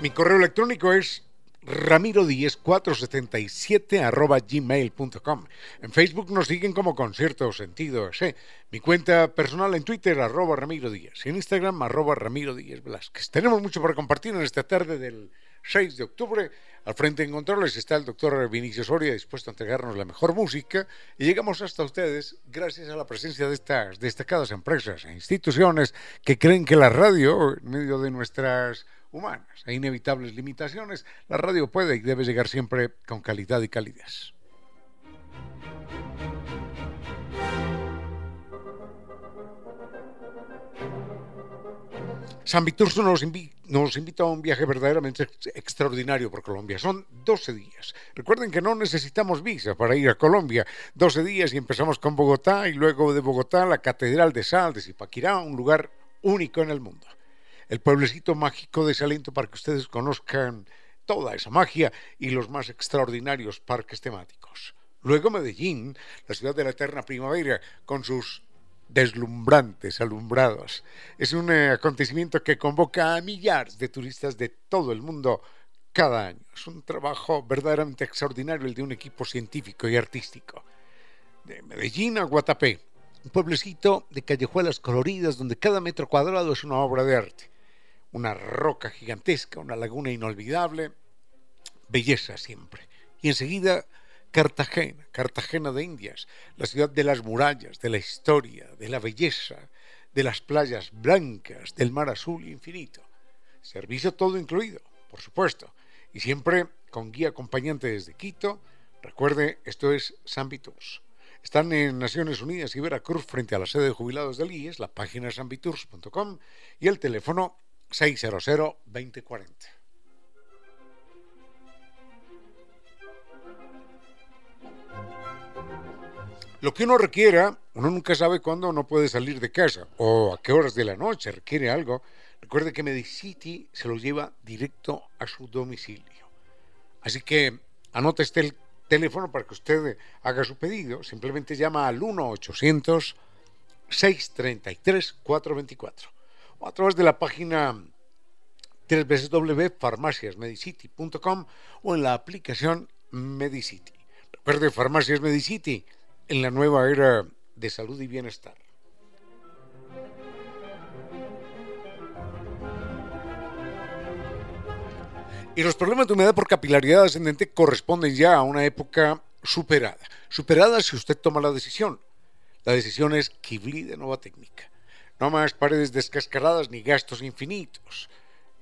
Mi correo electrónico es ramiro10 arroba gmail.com. En Facebook nos siguen como Concierto Sentido. Mi cuenta personal en Twitter, arroba Ramiro Díaz. En Instagram, arroba Ramiro Díaz Velázquez. Tenemos mucho para compartir en esta tarde del 6 de octubre. Al frente en controles está el doctor Vinicio Soria, dispuesto a entregarnos la mejor música. Y llegamos hasta ustedes gracias a la presencia de estas destacadas empresas e instituciones que creen que la radio, en medio de nuestras humanas e inevitables limitaciones, la radio puede y debe llegar siempre con calidad y calidez. San Viturso nos, nos, invita a un viaje verdaderamente extraordinario por Colombia. Son 12 días. Recuerden que no necesitamos visa para ir a Colombia. 12 días y empezamos con Bogotá y luego de Bogotá la Catedral de Sal de Zipaquirá, un lugar único en el mundo el pueblecito mágico de Salento para que ustedes conozcan toda esa magia y los más extraordinarios parques temáticos. Luego Medellín, la ciudad de la eterna primavera, con sus deslumbrantes alumbrados. Es un eh, acontecimiento que convoca a millares de turistas de todo el mundo cada año. Es un trabajo verdaderamente extraordinario el de un equipo científico y artístico. De Medellín a Guatapé, un pueblecito de callejuelas coloridas donde cada metro cuadrado es una obra de arte una roca gigantesca, una laguna inolvidable, belleza siempre. Y enseguida Cartagena, Cartagena de Indias, la ciudad de las murallas, de la historia, de la belleza, de las playas blancas, del mar azul infinito. Servicio todo incluido, por supuesto, y siempre con guía acompañante desde Quito. Recuerde, esto es San Viturs. Están en Naciones Unidas y Veracruz frente a la sede de jubilados del IES, la página sanviturs.com y el teléfono 600-2040. Lo que uno requiera, uno nunca sabe cuándo no puede salir de casa o a qué horas de la noche requiere algo. Recuerde que Medicity se lo lleva directo a su domicilio. Así que anote este teléfono para que usted haga su pedido. Simplemente llama al 1-800-633-424 a través de la página www.farmaciasmedicity.com o en la aplicación Medicity. Recuerde Farmacias Medicity en la nueva era de salud y bienestar. Y los problemas de humedad por capilaridad ascendente corresponden ya a una época superada. Superada si usted toma la decisión. La decisión es Kibli de Nueva Técnica. No más paredes descascaradas ni gastos infinitos.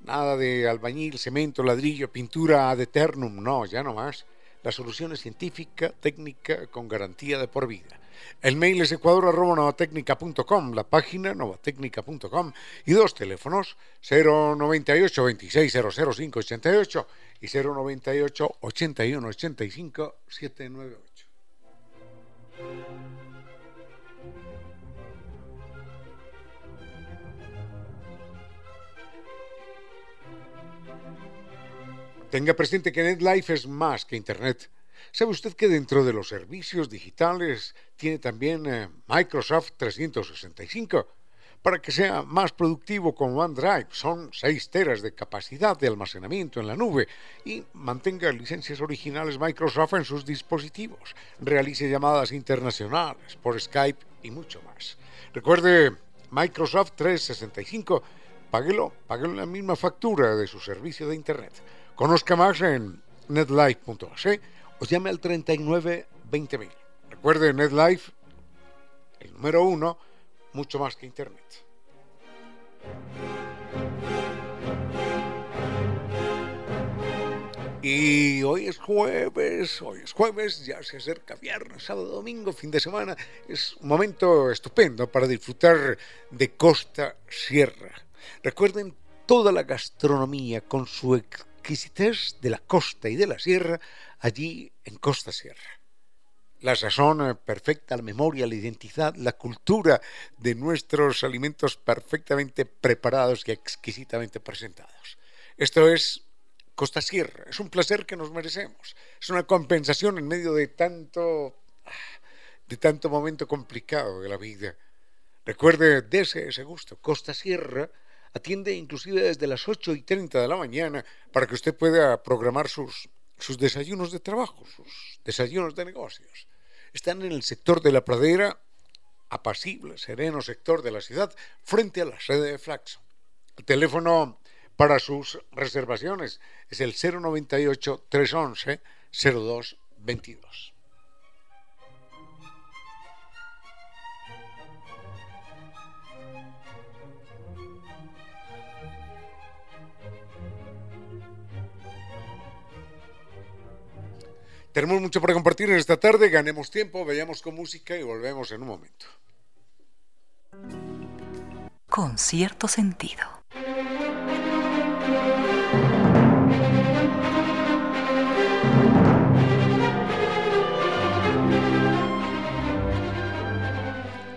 Nada de albañil, cemento, ladrillo, pintura ad eternum, no, ya no más. La solución es científica, técnica, con garantía de por vida. El mail es ecuador.novatecnica.com, la página novatecnica.com y dos teléfonos 098 26 005 88 y 098 81 85 798. Tenga presente que NetLife es más que Internet. ¿Sabe usted que dentro de los servicios digitales tiene también eh, Microsoft 365? Para que sea más productivo con OneDrive, son 6 teras de capacidad de almacenamiento en la nube y mantenga licencias originales Microsoft en sus dispositivos. Realice llamadas internacionales por Skype y mucho más. Recuerde Microsoft 365, páguelo, páguelo la misma factura de su servicio de Internet. Conozca más en netlife.ac o llame al 39 20.000. Recuerde, NetLife, el número uno, mucho más que Internet. Y hoy es jueves, hoy es jueves, ya se acerca viernes, sábado, domingo, fin de semana. Es un momento estupendo para disfrutar de Costa Sierra. Recuerden toda la gastronomía con su exquisitez de la costa y de la sierra allí en Costa Sierra. La sazón perfecta, la memoria, la identidad, la cultura de nuestros alimentos perfectamente preparados y exquisitamente presentados. Esto es Costa Sierra. Es un placer que nos merecemos. Es una compensación en medio de tanto, de tanto momento complicado de la vida. Recuerde, dese ese gusto. Costa Sierra atiende inclusive desde las 8 y 30 de la mañana para que usted pueda programar sus, sus desayunos de trabajo, sus desayunos de negocios. Están en el sector de la pradera, apacible, sereno sector de la ciudad, frente a la sede de Flaxo. El teléfono para sus reservaciones es el 098 Tenemos mucho para compartir en esta tarde, ganemos tiempo, vayamos con música y volvemos en un momento. Con cierto sentido.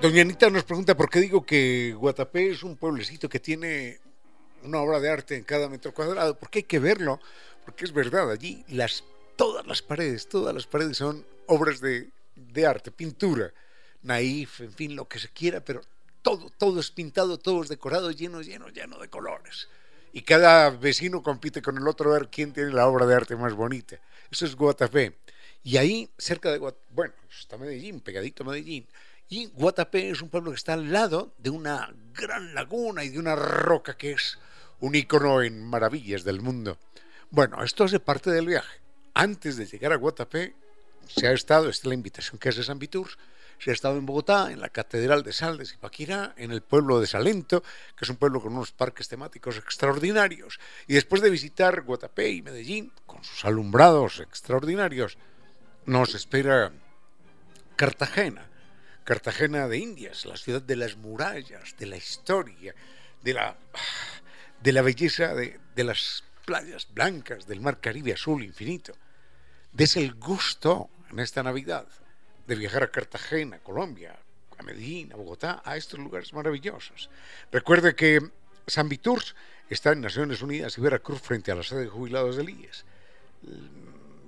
Doña Anita nos pregunta por qué digo que Guatapé es un pueblecito que tiene una obra de arte en cada metro cuadrado, porque hay que verlo, porque es verdad, allí las todas las paredes, todas las paredes son obras de, arte, pintura, naif, en fin, lo que se quiera, pero todo, todo es pintado, todo es decorado, lleno, lleno, lleno de colores. Y cada vecino compite con el otro a ver quién tiene la obra de arte más bonita. Eso es Guatapé. Y ahí, cerca de Guatapé, bueno, está Medellín, pegadito a Medellín. Y Guatapé es un pueblo que está al lado de una gran laguna y de una roca que es un icono en maravillas del mundo. Bueno, esto hace parte del viaje antes de llegar a Guatapé, se ha estado, esta es la invitación que hace San Vitur, se ha estado en Bogotá, en la Catedral de Sal de Zipaquirá, en el pueblo de Salento, que es un pueblo con unos parques temáticos extraordinarios. Y después de visitar Guatapé y Medellín, con sus alumbrados extraordinarios, nos espera Cartagena, Cartagena de Indias, la ciudad de las murallas, de la historia, de la, de la belleza de, de las playas blancas del mar Caribe azul infinito. Des el gusto en esta Navidad de viajar a Cartagena, Colombia, a Medellín, a Bogotá, a estos lugares maravillosos. Recuerde que San Viturs está en Naciones Unidas y Veracruz frente a la sede de jubilados del IES.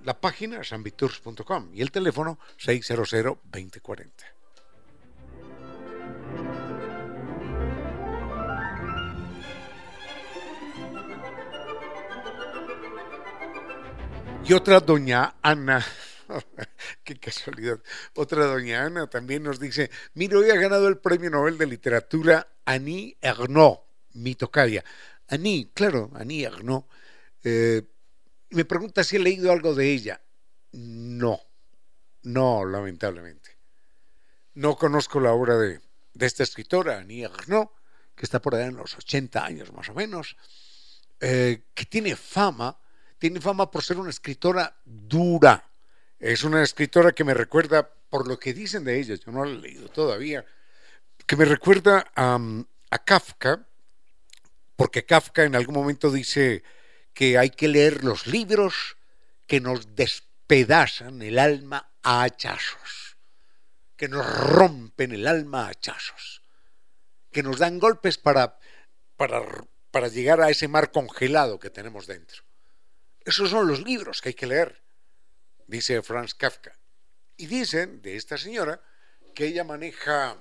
La página sanviturs.com y el teléfono 600 2040. Otra doña Ana, qué casualidad, otra doña Ana también nos dice, mire, hoy ha ganado el Premio Nobel de Literatura Annie Ernaux, mi tocaya. Annie, claro, Annie Ernaux. Eh, me pregunta si he leído algo de ella. No, no, lamentablemente. No conozco la obra de, esta escritora, Annie Ernaux, que está por allá en los 80 años más o menos, eh, que tiene fama tiene fama por ser una escritora dura, Es una escritora que me recuerda, por lo que dicen de ella, yo no la he leído todavía, que me recuerda a, Kafka, porque Kafka en algún momento dice que hay que leer los libros que nos despedazan el alma a hachazos, que nos rompen el alma a hachazos, que nos dan golpes para, para llegar a ese mar congelado que tenemos dentro. Esos son los libros que hay que leer, dice Franz Kafka. Y dicen de esta señora que ella maneja,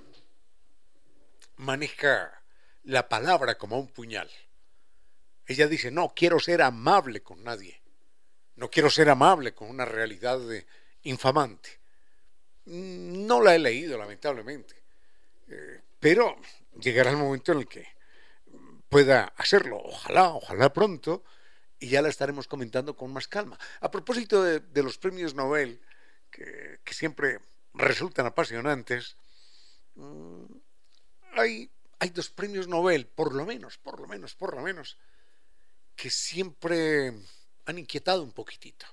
maneja la palabra como un puñal. Ella dice, no, quiero ser amable con nadie. No quiero ser amable con una realidad infamante. No la he leído, lamentablemente. Eh, pero llegará el momento en el que pueda hacerlo. Ojalá, ojalá pronto y ya la estaremos comentando con más calma. A propósito de, los premios Nobel, que, siempre resultan apasionantes, mm, hay, hay dos premios Nobel, por lo menos, por lo menos, por lo menos, que siempre han inquietado un poquitito.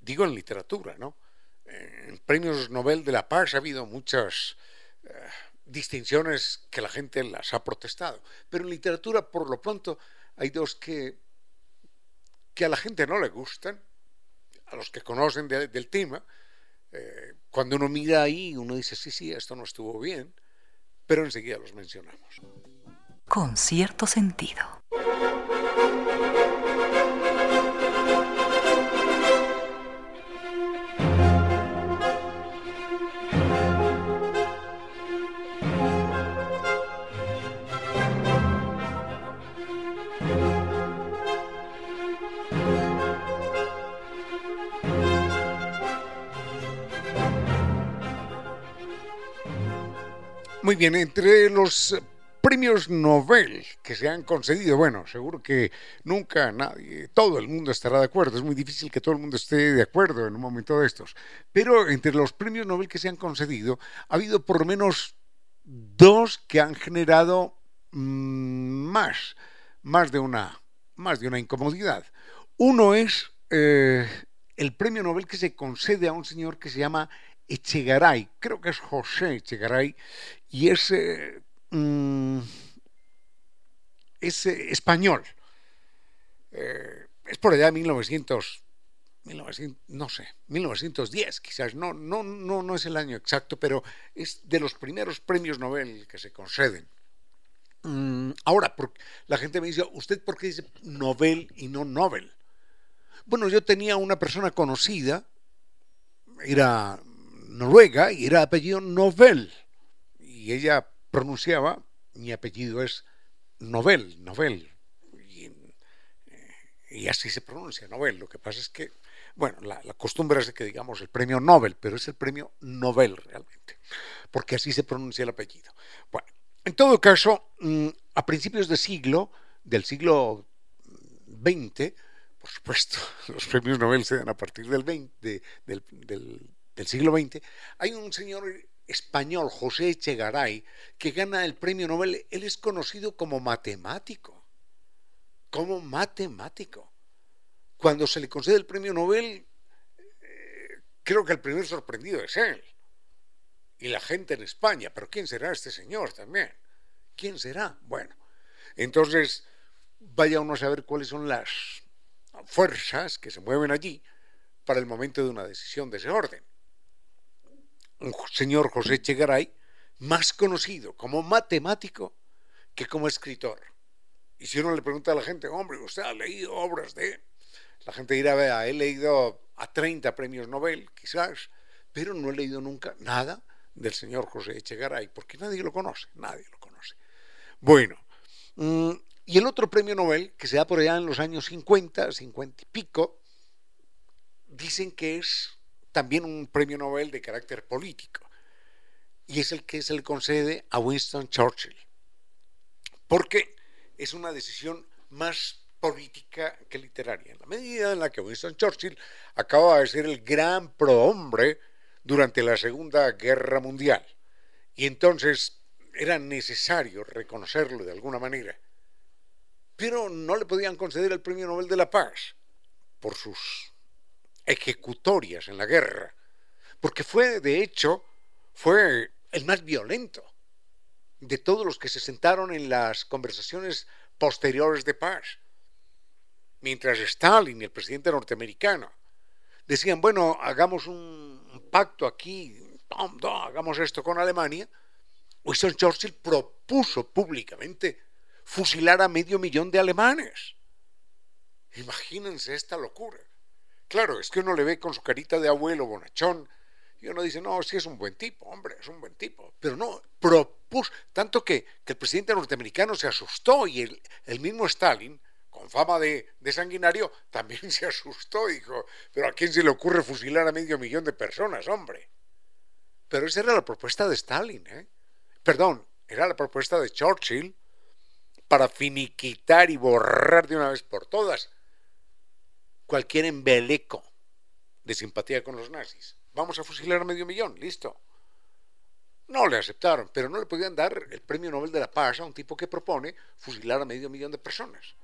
Digo en literatura, ¿no? En premios Nobel de la Paz ha habido muchas eh, distinciones que la gente las ha protestado, pero en literatura, por lo pronto, hay dos que que a la gente no le gustan, a los que conocen del tema, eh, cuando uno mira ahí, uno dice, sí, sí, esto no estuvo bien, pero enseguida los mencionamos. Con cierto sentido. Muy bien, entre los premios Nobel que se han concedido, bueno, seguro que nunca nadie, todo el mundo estará de acuerdo, es muy difícil que todo el mundo esté de acuerdo en un momento de estos, pero entre los premios Nobel que se han concedido, ha habido por lo menos dos que han generado mm, más, más de una, más de una incomodidad. Uno es eh, el premio Nobel que se concede a un señor que se llama Echegaray, creo que es José Echegaray, y es, mm, es español. Eh, es por allá de 1900, 1900, no sé, 1910 quizás, no, no, no, no es el año exacto, pero es de los primeros premios Nobel que se conceden. Mm, ahora, la gente me dice, ¿usted por qué dice Nobel y no Nobel? Bueno, yo tenía una persona conocida, era noruega y era apellido Nobel. Y ella pronunciaba, mi apellido es Nobel, Nobel. Y, así se pronuncia, Nobel. Lo que pasa es que, bueno, la, costumbre es que digamos el premio Nobel, pero es el premio Nobel realmente, porque así se pronuncia el apellido. Bueno, en todo caso, mm, a principios del siglo, del siglo XX, por supuesto, los premios Nobel se dan a partir del, 20, del, del siglo XX, hay un señor español, José Echegaray, que gana el premio Nobel. Él es conocido como matemático. Como matemático. Cuando se le concede el premio Nobel, eh, creo que el primer sorprendido es él. Y la gente en España. Pero ¿quién será este señor también? ¿Quién será? Bueno, entonces vaya uno a saber cuáles son las fuerzas que se mueven allí para el momento de una decisión de ese orden un señor José Chegaray, más conocido como matemático que como escritor. Y si uno le pregunta a la gente, hombre, ¿usted ha leído obras de...? La gente dirá, vea, he leído a 30 premios Nobel, quizás, pero no he leído nunca nada del señor José Echegaray, porque nadie lo conoce, nadie lo conoce. Bueno, mm, y el otro premio Nobel, que se da por allá en los años 50, 50 y pico, dicen que es también un premio Nobel de carácter político, y es el que se le concede a Winston Churchill, porque es una decisión más política que literaria, en la medida en la que Winston Churchill acaba de ser el gran prohombre durante la Segunda Guerra Mundial, y entonces era necesario reconocerlo de alguna manera, pero no le podían conceder el Premio Nobel de la Paz por sus ejecutorias en la guerra, porque fue, de hecho, fue el más violento de todos los que se sentaron en las conversaciones posteriores de paz. Mientras Stalin el presidente norteamericano decían, bueno, hagamos un pacto aquí, hagamos esto con Alemania, Winston Churchill propuso públicamente fusilar a medio millón de alemanes. Imagínense esta locura. Claro, es que uno le ve con su carita de abuelo bonachón y uno dice, no, sí es un buen tipo, hombre, es un buen tipo. Pero no, propuso, tanto que, el presidente norteamericano se asustó y el, mismo Stalin, con fama de, de, sanguinario, también se asustó dijo, pero ¿a quién se le ocurre fusilar a medio millón de personas, hombre? Pero esa era la propuesta de Stalin, ¿eh? Perdón, era la propuesta de Churchill para finiquitar y borrar de una vez por todas cualquier embeleco de simpatía con los nazis. Vamos a fusilar a medio millón, listo. No le aceptaron, pero no le podían dar el premio Nobel de la Paz a un tipo que propone fusilar a medio millón de personas.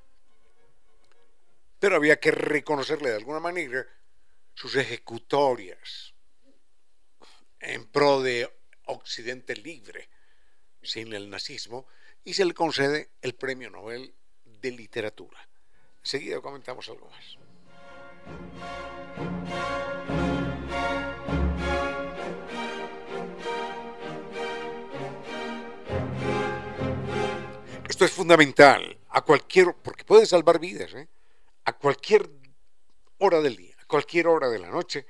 Pero había que reconocerle de alguna manera sus ejecutorias en pro de Occidente libre, sin el nazismo, y se le concede el premio Nobel de Literatura. Enseguida comentamos algo más. Esto es fundamental a cualquier, porque puede salvar vidas, ¿eh? a cualquier hora del día, a cualquier hora de la noche,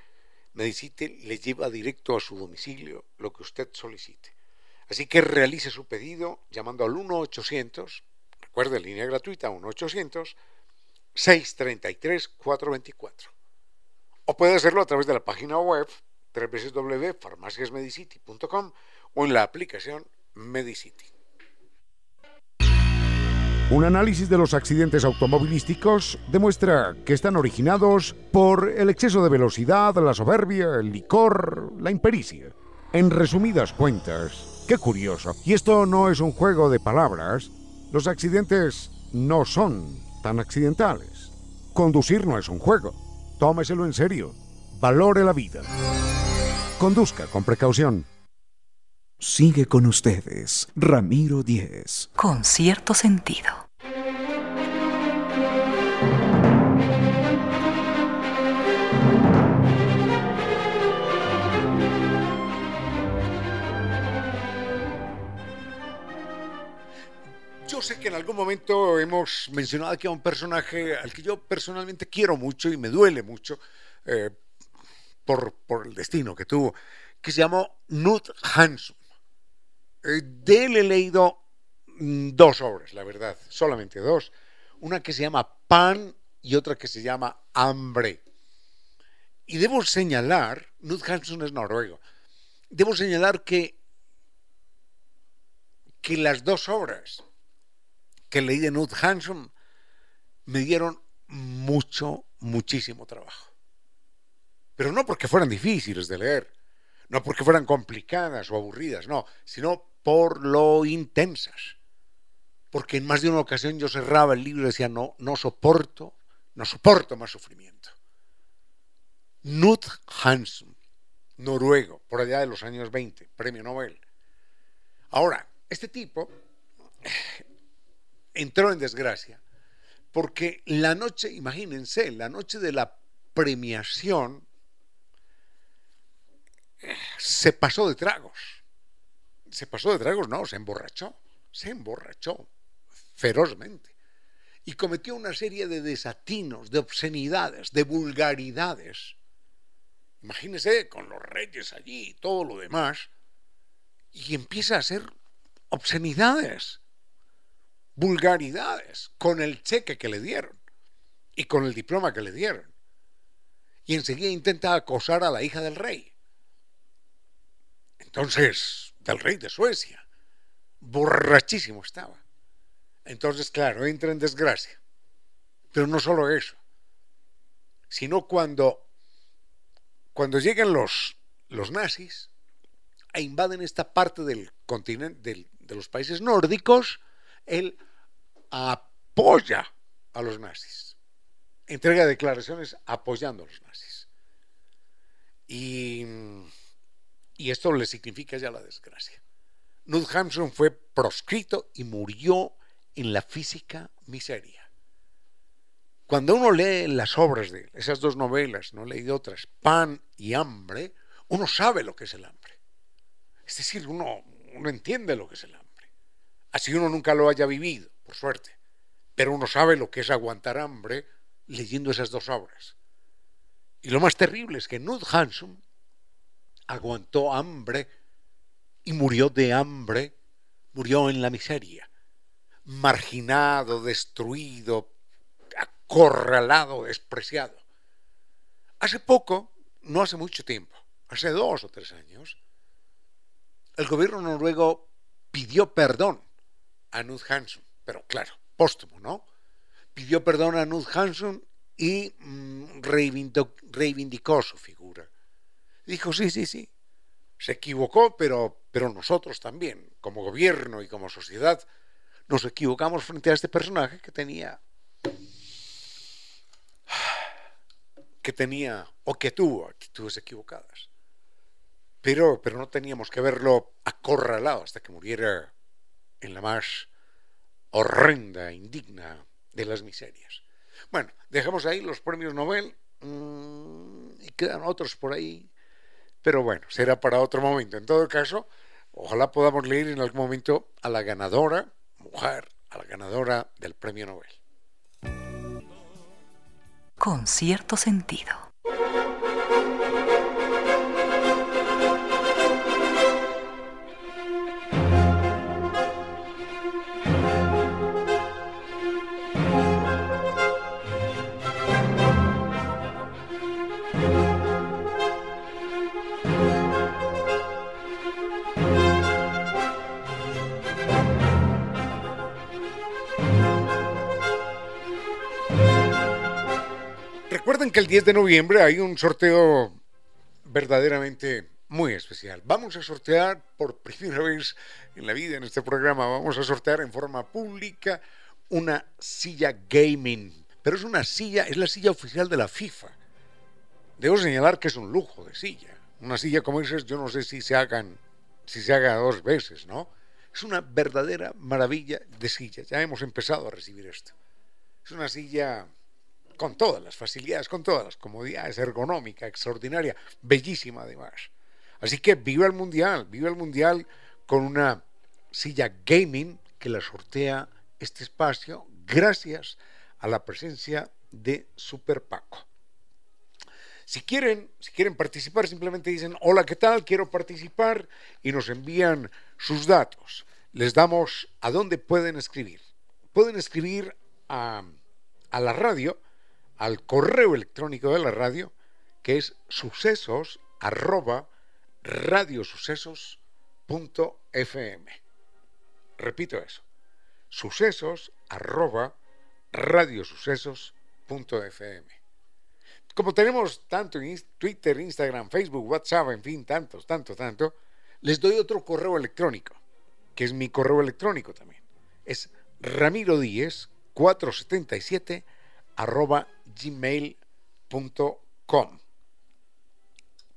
Medicite le lleva directo a su domicilio lo que usted solicite. Así que realice su pedido llamando al 1-800, recuerde, línea gratuita 1-800-633-424. O puede hacerlo a través de la página web www.farmaciasmedicity.com o en la aplicación Medicity. Un análisis de los accidentes automovilísticos demuestra que están originados por el exceso de velocidad, la soberbia, el licor, la impericia. En resumidas cuentas, qué curioso, y esto no es un juego de palabras, los accidentes no son tan accidentales. Conducir no es un juego. Tómeselo en serio. Valore la vida. Conduzca con precaución. Sigue con ustedes, Ramiro Díez. Con cierto sentido. Yo sé que en algún momento hemos mencionado aquí a un personaje al que yo personalmente quiero mucho y me duele mucho eh, por, por el destino que tuvo, que se llamó Knut Hansson. Eh, de él he leído mm, dos obras, la verdad, solamente dos. Una que se llama Pan y otra que se llama Hambre. Y debo señalar, Knut Hansson es noruego, debo señalar que, que las dos obras que leí de Knut Hansson me dieron mucho, muchísimo trabajo. Pero no porque fueran difíciles de leer, no porque fueran complicadas o aburridas, no, sino por lo intensas. Porque en más de una ocasión yo cerraba el libro y decía, no, no soporto, no soporto más sufrimiento. Knut Hansson, noruego, por allá de los años 20, premio Nobel. Ahora, este tipo entró en desgracia porque la noche, imagínense, la noche de la premiación se pasó de tragos. Se pasó de tragos, no, se emborrachó, se emborrachó ferozmente. Y cometió una serie de desatinos, de obscenidades, de vulgaridades. Imagínese con los reyes allí y todo lo demás, y empieza a hacer obscenidades, vulgaridades, con el cheque que le dieron y con el diploma que le dieron. Y enseguida intenta acosar a la hija del rey. Entonces, del rey de Suecia. Borrachísimo estaba. Entonces, claro, entra en desgracia. Pero no solo eso, sino cuando, cuando llegan los, los nazis e invaden esta parte del continente, de los países nórdicos, él apoya a los nazis. Entrega declaraciones apoyando a los nazis. Y, esto le significa ya la desgracia. Nud Hampson fue proscrito y murió en la física miseria. Cuando uno lee las obras de esas dos novelas, no he leído otras, Pan y Hambre, uno sabe lo que es el hambre. Es decir, uno, uno entiende lo que es el hambre. Así uno nunca lo haya vivido, suerte. Pero uno sabe lo que es aguantar hambre leyendo esas dos obras. Y lo más terrible es que Nud Hanson aguantó hambre y murió de hambre, murió en la miseria, marginado, destruido, acorralado, despreciado. Hace poco, no hace mucho tiempo, hace dos o tres años, el gobierno noruego pidió perdón a Nud Hanson, pero claro, póstumo, ¿no? Pidió perdón a Nud Hanson y mm, reivindicó, su figura. Dijo, sí, sí, sí, se equivocó, pero, pero nosotros también, como gobierno y como sociedad, nos equivocamos frente a este personaje que tenía que tenía o que tuvo actitudes equivocadas. Pero, pero no teníamos que verlo acorralado hasta que muriera en la más horrenda, indigna de las miserias. Bueno, dejamos ahí los premios Nobel mmm, y quedan otros por ahí, pero bueno, será para otro momento. En todo caso, ojalá podamos leer en algún momento a la ganadora, mujer, a la ganadora del premio Nobel. Con cierto sentido. Que el 10 de noviembre hay un sorteo verdaderamente muy especial. Vamos a sortear por primera vez en la vida en este programa, vamos a sortear en forma pública una silla gaming. Pero es una silla, es la silla oficial de la FIFA. Debo señalar que es un lujo de silla. Una silla como esa, yo no sé si se hagan, si se haga dos veces, ¿no? Es una verdadera maravilla de silla. Ya hemos empezado a recibir esto. Es una silla con todas las facilidades, con todas las comodidades, ergonómica, extraordinaria, bellísima además. Así que viva el Mundial, viva el Mundial con una silla gaming que la sortea este espacio gracias a la presencia de Super Paco. Si quieren, si quieren participar, simplemente dicen, hola, ¿qué tal? Quiero participar y nos envían sus datos. Les damos a dónde pueden escribir. Pueden escribir a, a la radio al correo electrónico de la radio, que es sucesos arroba. Repito eso, sucesos arroba radiosucesos.fm. Como tenemos tanto en Twitter, Instagram, Facebook, WhatsApp, en fin, tantos, tanto, tanto, les doy otro correo electrónico, que es mi correo electrónico también. Es Ramiro Díez 477 arroba gmail.com.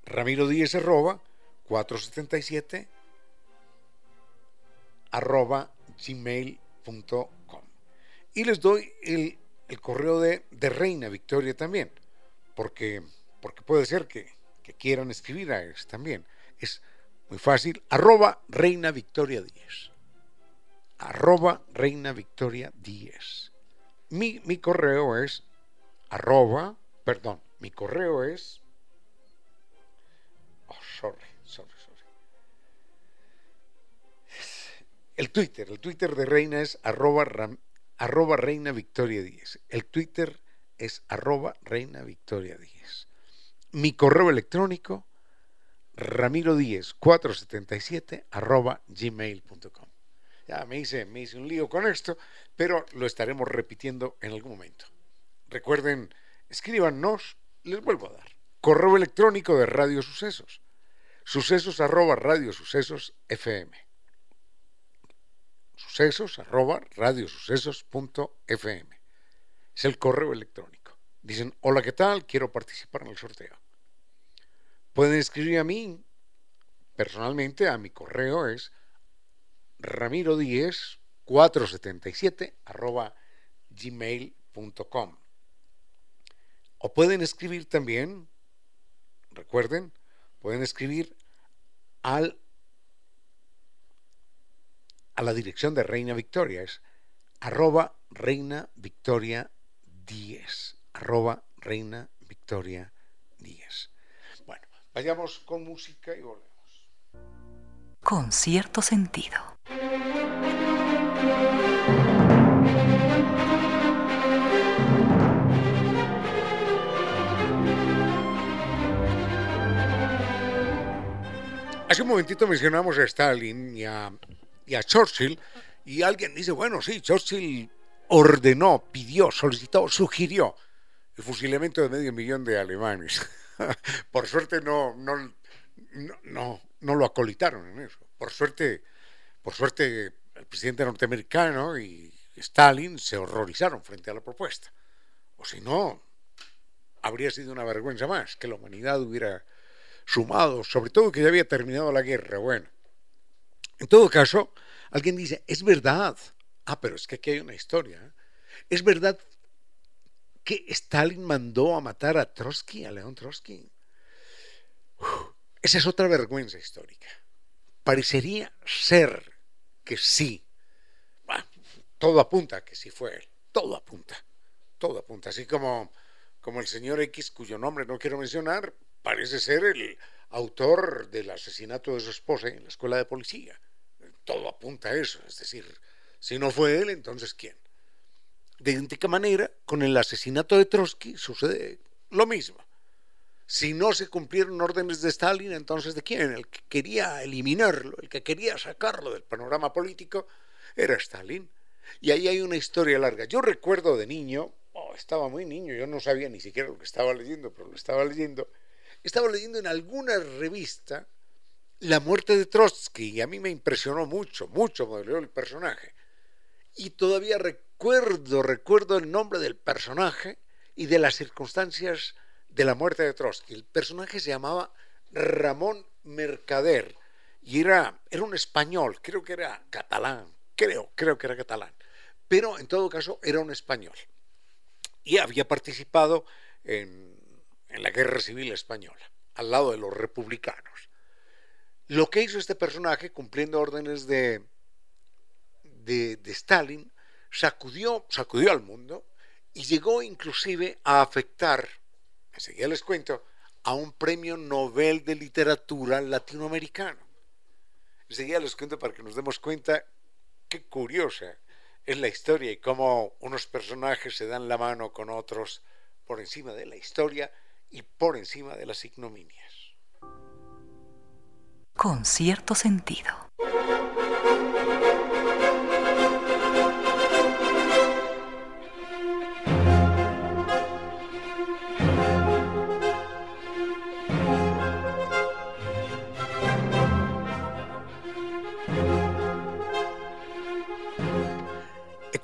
Ramiro Díez arroba 477 arroba gmail.com. Y les doy el, correo de, de, Reina Victoria también, porque, porque puede ser que, que quieran escribir a eso también. Es muy fácil, arroba Reina Victoria 10. Arroba Reina Victoria 10. Mi, mi correo es arroba, perdón, mi correo es, oh, sorry, sorry, sorry. El Twitter, el Twitter de Reina es arroba, arroba Reina Victoria 10. El Twitter es arroba Reina Victoria 10. Mi correo electrónico, ramiro 10 477 arroba gmail.com. Ya me hice, me hice un lío con esto, pero lo estaremos repitiendo en algún momento. Recuerden, escríbanos, les vuelvo a dar. Correo electrónico de Radio Sucesos. Sucesos arroba Radio Sucesos FM. Sucesos arroba Radio Sucesos punto FM. Es el correo electrónico. Dicen, hola, ¿qué tal? Quiero participar en el sorteo. pueden escribir a mí personalmente, a mi correo es ramiro 477 arroba gmail.com. O pueden escribir también, recuerden, pueden escribir al, a la dirección de Reina Victoria, es arroba Reina Victoria 10, arroba Reina Victoria 10. Bueno, vayamos con música y volvemos. Con cierto sentido. Hace un momentito mencionamos a Stalin y a, Churchill y alguien dice, bueno, sí, Churchill ordenó, pidió, solicitó, sugirió el fusilamiento de medio millón de alemanes. Por suerte no, no, no, no, lo acolitaron en eso. Por suerte, por suerte el presidente norteamericano y Stalin se horrorizaron frente a la propuesta. O si no, habría sido una vergüenza más que la humanidad hubiera sumado, sobre todo que ya había terminado la guerra. Bueno, en todo caso, alguien dice, es verdad. Ah, pero es que aquí hay una historia. ¿eh? Es verdad que Stalin mandó a matar a Trotsky, a León Trotsky. Esa es otra vergüenza histórica. Parecería ser que sí. todo apunta que sí fue él. Todo apunta. Todo apunta. Así como, como el señor X, cuyo nombre no quiero mencionar, parece ser el autor del asesinato de su esposa en la escuela de policía. Todo apunta a eso, es decir, si no fue él, entonces ¿quién? De idéntica manera, con el asesinato de Trotsky sucede lo mismo. Si no se cumplieron órdenes de Stalin, entonces ¿de quién? El que quería eliminarlo, el que quería sacarlo del panorama político, era Stalin. Y ahí hay una historia larga. Yo recuerdo de niño, oh, estaba muy niño, yo no sabía ni siquiera lo que estaba leyendo, pero lo estaba leyendo, estaba leyendo en alguna revista la muerte de Trotsky y a mí me impresionó mucho, mucho me el personaje. Y todavía recuerdo, recuerdo el nombre del personaje y de las circunstancias de la muerte de Trotsky. El personaje se llamaba Ramón Mercader y era, era un español, creo que era catalán, creo, creo que era catalán, pero en todo caso era un español. Y había participado en en la guerra civil española, al lado de los republicanos. Lo que hizo este personaje, cumpliendo órdenes de, de, Stalin, sacudió, sacudió al mundo y llegó inclusive a afectar, enseguida les cuento, a un premio Nobel de Literatura latinoamericano. Enseguida les cuento para que nos demos cuenta qué curiosa es la historia y cómo unos personajes se dan la mano con otros por encima de la historia y por encima de las ignominias. Con cierto sentido.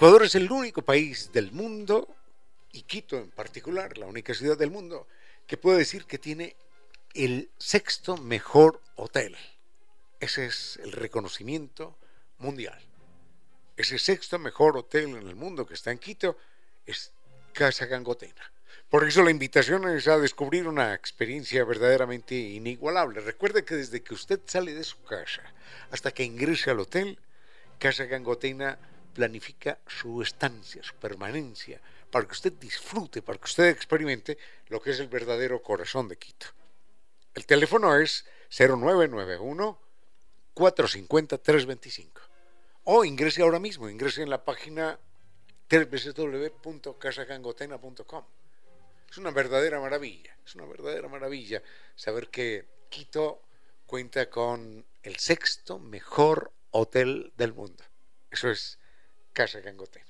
Ecuador es el único país del mundo, y Quito en particular, la única ciudad del mundo, que puedo decir que tiene el sexto mejor hotel. Ese es el reconocimiento mundial. Ese sexto mejor hotel en el mundo que está en Quito es Casa Gangotena. Por eso la invitación es a descubrir una experiencia verdaderamente inigualable. Recuerde que desde que usted sale de su casa hasta que ingrese al hotel, Casa Gangotena planifica su estancia, su permanencia, para que usted disfrute, para que usted experimente lo que es el verdadero corazón de Quito. El teléfono es 0991 450 325. O ingrese ahora mismo, ingrese en la página www.casagangotena.com. Es una verdadera maravilla, es una verdadera maravilla saber que Quito cuenta con el sexto mejor hotel del mundo. Eso es Casa Gangotena.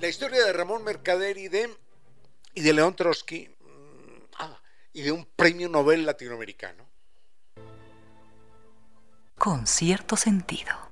La historia de Ramón Mercader y de, y de León Trotsky mm, ah, y de un premio Nobel latinoamericano. Con cierto sentido.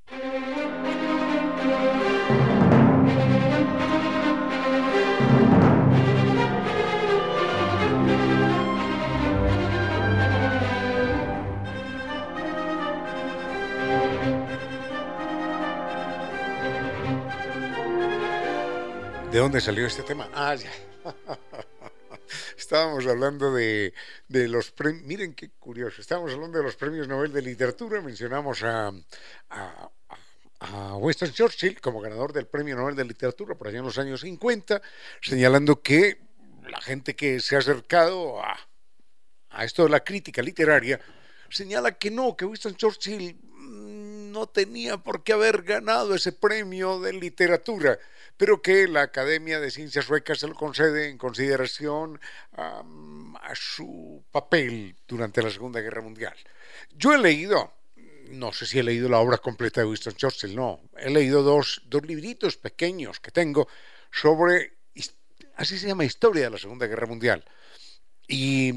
¿De dónde salió este tema? Ah, ya. Estábamos hablando de, los premios. Miren qué curioso. Estábamos hablando de los premios Nobel de Literatura. Mencionamos a, a, a Winston Churchill como ganador del premio Nobel de Literatura por allá en los años 50, señalando que la gente que se ha acercado a, a esto de la crítica literaria señala que no, que Winston Churchill no tenía por qué haber ganado ese premio de literatura, pero que la Academia de Ciencias Suecas se lo concede en consideración a su papel durante la Segunda Guerra Mundial. Yo he leído, no sé si he leído la obra completa de Winston Churchill, no, he leído dos, dos libritos pequeños que tengo sobre, así se llama, historia de la Segunda Guerra Mundial. Y,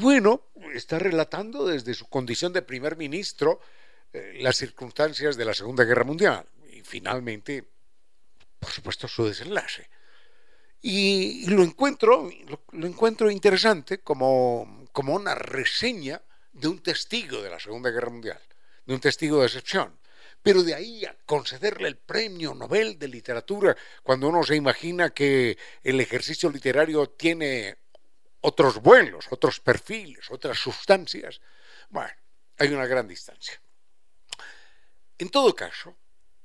bueno, está relatando desde su condición de primer ministro eh, las circunstancias de la Segunda Guerra Mundial y finalmente, por supuesto, su desenlace. Y, lo encuentro, lo, encuentro interesante como, como una reseña de un testigo de la Segunda Guerra Mundial, de un testigo de excepción. Pero de ahí a concederle el premio Nobel de Literatura, cuando uno se imagina que el ejercicio literario tiene otros vuelos, otros perfiles, otras sustancias. Bueno, hay una gran distancia. En todo caso,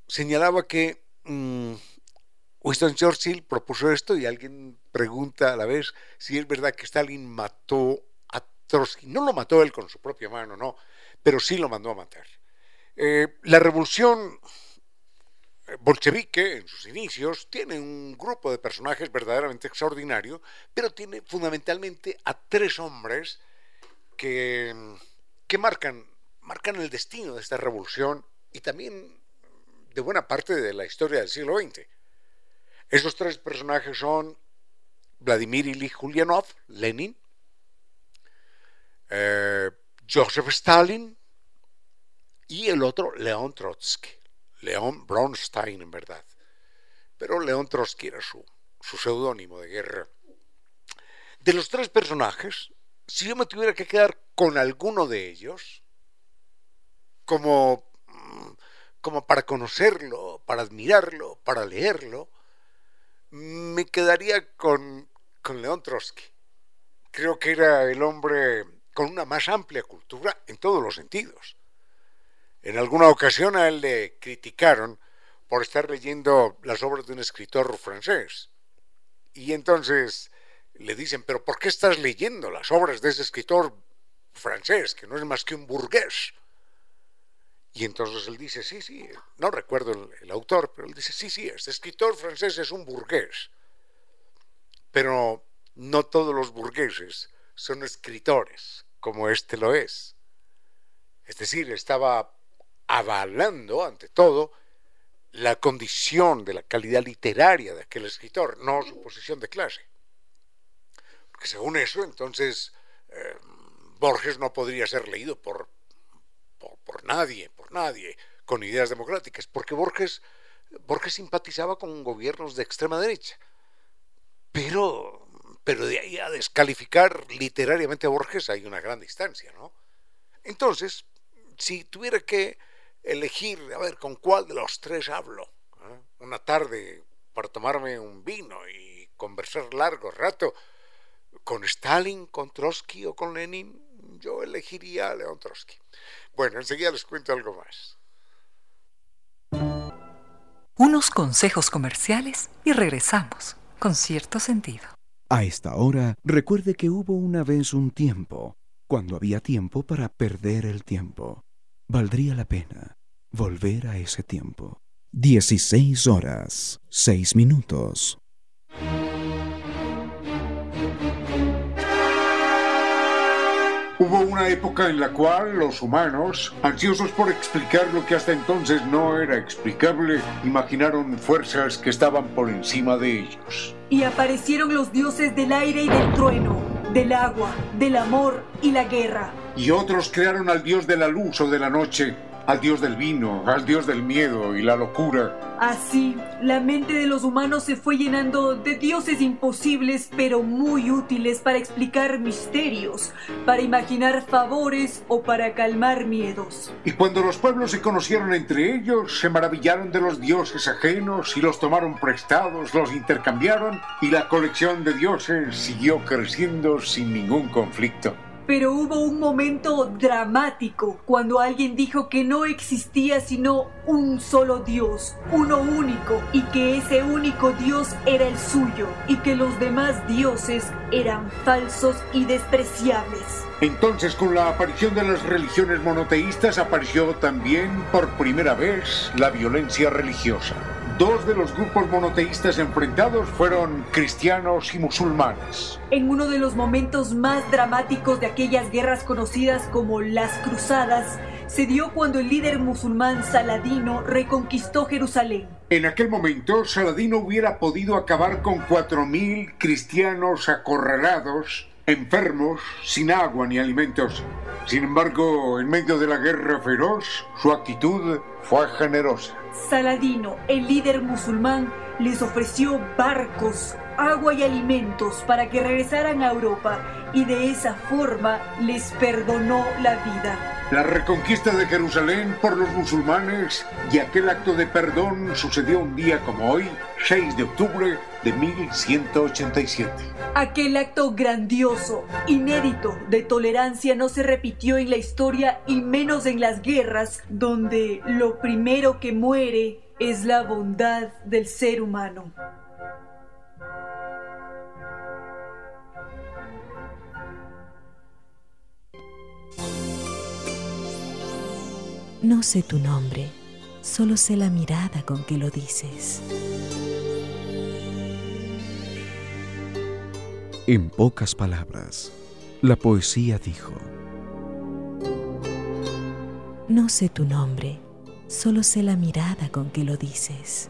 señalaba que mm, Winston Churchill propuso esto y alguien pregunta a la vez si es verdad que Stalin mató a Trotsky. No lo mató él con su propia mano, no, pero sí lo mandó a matar. Eh, la revolución bolchevique, en sus inicios, tiene un grupo de personajes verdaderamente extraordinario, pero tiene fundamentalmente a tres hombres que, que marcan, marcan el destino de esta revolución y también de buena parte de la historia del siglo XX. Esos tres personajes son Vladimir Ilich Ulyanov, Lenin, eh, Joseph Stalin y el otro León Trotsky. León Bronstein en verdad. Pero León Trotsky era su, su seudónimo de guerra. De los tres personajes, si yo me tuviera que quedar con alguno de ellos, como, como para conocerlo, para admirarlo, para leerlo, me quedaría con, con León Trotsky. Creo que era el hombre con una más amplia cultura en todos los sentidos. En alguna ocasión a él le criticaron por estar leyendo las obras de un escritor francés. Y entonces le dicen, pero ¿por qué estás leyendo las obras de ese escritor francés, que no es más que un burgués? Y entonces él dice, sí, sí, no recuerdo el, autor, pero él dice, sí, sí, este escritor francés es un burgués. Pero no todos los burgueses son escritores, como este lo es. Es decir, estaba avalando, ante todo, la condición de la calidad literaria de aquel escritor, no su posición de clase. Porque según eso, entonces, eh, Borges no podría ser leído por, por, nadie, por nadie, con ideas democráticas, porque Borges, Borges simpatizaba con gobiernos de extrema derecha. Pero, pero de ahí a descalificar literariamente a Borges hay una gran distancia, ¿no? Entonces, si tuviera que elegir, a ver, con cuál de los tres hablo. ¿eh? Una tarde para tomarme un vino y conversar largo rato con Stalin, con Trotsky o con Lenin, yo elegiría a León Trotsky. Bueno, enseguida les cuento algo más. Unos consejos comerciales y regresamos con cierto sentido. A esta hora, recuerde que hubo una vez un tiempo, cuando había tiempo para perder el tiempo. Valdría la pena volver a ese tiempo. 16 horas, 6 minutos. Hubo una época en la cual los humanos, ansiosos por explicar lo que hasta entonces no era explicable, imaginaron fuerzas que estaban por encima de ellos. Y aparecieron los dioses del aire y del trueno, del agua, del amor y la guerra. Y otros crearon al dios de la luz o de la noche, al dios del vino, al dios del miedo y la locura. Así, la mente de los humanos se fue llenando de dioses imposibles pero muy útiles para explicar misterios, para imaginar favores o para calmar miedos. Y cuando los pueblos se conocieron entre ellos, se maravillaron de los dioses ajenos y los tomaron prestados, los intercambiaron y la colección de dioses siguió creciendo sin ningún conflicto. Pero hubo un momento dramático cuando alguien dijo que no existía sino un solo Dios, uno único, y que ese único Dios era el suyo, y que los demás dioses eran falsos y despreciables. Entonces, con la aparición de las religiones monoteístas, apareció también por primera vez la violencia religiosa. Dos de los grupos monoteístas enfrentados fueron cristianos y musulmanes. En uno de los momentos más dramáticos de aquellas guerras conocidas como las Cruzadas, se dio cuando el líder musulmán Saladino reconquistó Jerusalén. En aquel momento, Saladino hubiera podido acabar con 4.000 cristianos acorralados, enfermos, sin agua ni alimentos. Sin embargo, en medio de la guerra feroz, su actitud fue generosa. Saladino, el líder musulmán, les ofreció barcos, agua y alimentos para que regresaran a Europa y de esa forma les perdonó la vida. La reconquista de Jerusalén por los musulmanes y aquel acto de perdón sucedió un día como hoy, 6 de octubre de 1187. Aquel acto grandioso, inédito, de tolerancia no se repitió en la historia y menos en las guerras, donde lo primero que muere es la bondad del ser humano. No sé tu nombre, solo sé la mirada con que lo dices. En pocas palabras, la poesía dijo, No sé tu nombre, solo sé la mirada con que lo dices.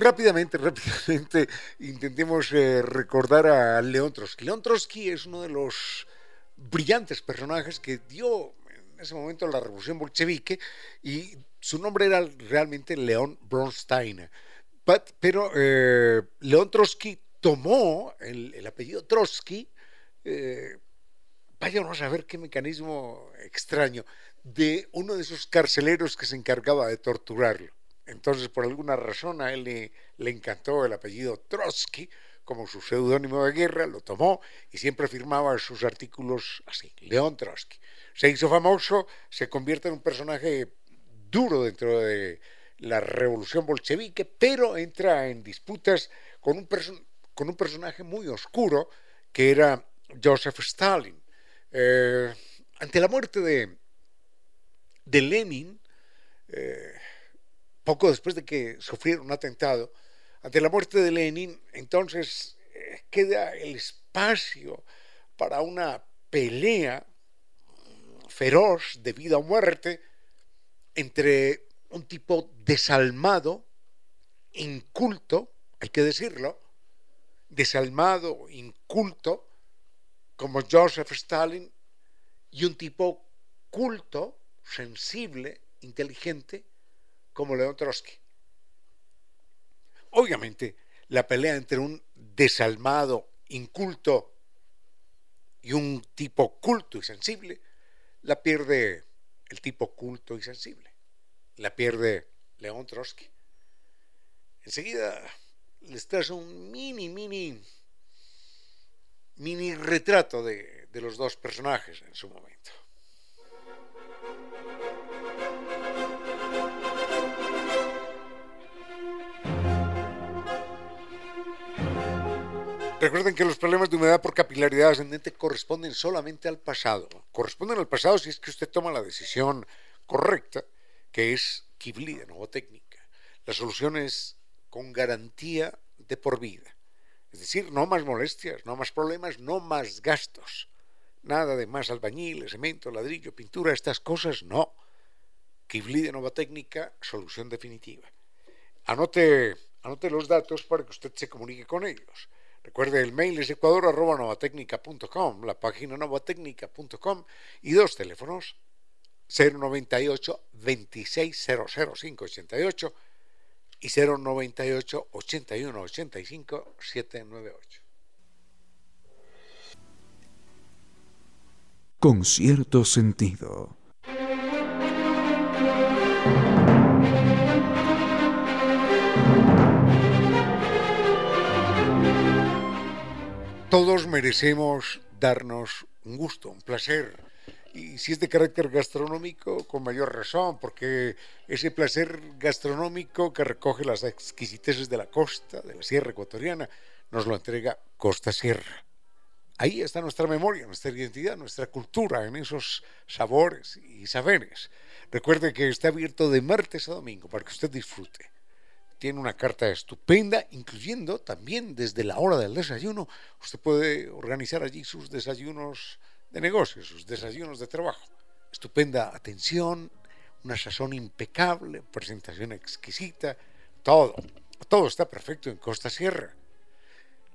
Rápidamente, rápidamente intentemos eh, recordar a León Trotsky. León Trotsky es uno de los brillantes personajes que dio en ese momento la revolución bolchevique y su nombre era realmente León Bronstein. pero eh, León Trotsky tomó el, apellido Trotsky, eh, vaya a ver qué mecanismo extraño, de uno de esos carceleros que se encargaba de torturarlo. Entonces, por alguna razón, a él le, encantó el apellido Trotsky como su seudónimo de guerra, lo tomó y siempre firmaba sus artículos así, León Trotsky. Se hizo famoso, se convierte en un personaje duro dentro de la revolución bolchevique, pero entra en disputas con un, con un personaje muy oscuro que era Joseph Stalin. Eh, ante la muerte de, de Lenin, eh, poco después de que sufriera un atentado, ante la muerte de Lenin, entonces eh, queda el espacio para una pelea feroz de vida o muerte entre un tipo desalmado, inculto, hay que decirlo, desalmado, inculto, como Joseph Stalin, y un tipo culto, sensible, inteligente, como León Trotsky. Obviamente, la pelea entre un desalmado, inculto y un tipo culto y sensible, la pierde el tipo culto y sensible. La pierde León Trotsky. Enseguida les trae un mini, mini, mini retrato de, de los dos personajes en su momento. Recuerden que los problemas de humedad por capilaridad ascendente corresponden solamente al pasado. Corresponden al pasado si es que usted toma la decisión correcta, que es Kibli de Novotécnica. La solución es con garantía de por vida. Es decir, no más molestias, no más problemas, no más gastos. Nada de más albañil, cemento, ladrillo, pintura, estas cosas, no. Kibli de Novotécnica, solución definitiva. Anote, anote los datos para que usted se comunique con ellos. Recuerde, el mail es ecuador.novatecnica.com, la página novatecnica.com y dos teléfonos 098 2600 588 y 098 81 85 798. Con cierto sentido. Todos merecemos darnos un gusto, un placer. Y si es de carácter gastronómico, con mayor razón, porque ese placer gastronómico que recoge las exquisiteces de la costa, de la sierra ecuatoriana, nos lo entrega Costa Sierra. Ahí está nuestra memoria, nuestra identidad, nuestra cultura, en esos sabores y saberes. Recuerde que está abierto de martes a domingo para que usted disfrute tiene una carta estupenda, incluyendo también desde la hora del desayuno, usted puede organizar allí sus desayunos de negocios, sus desayunos de trabajo. Estupenda atención, una sazón impecable, presentación exquisita, todo, todo está perfecto en Costa Sierra.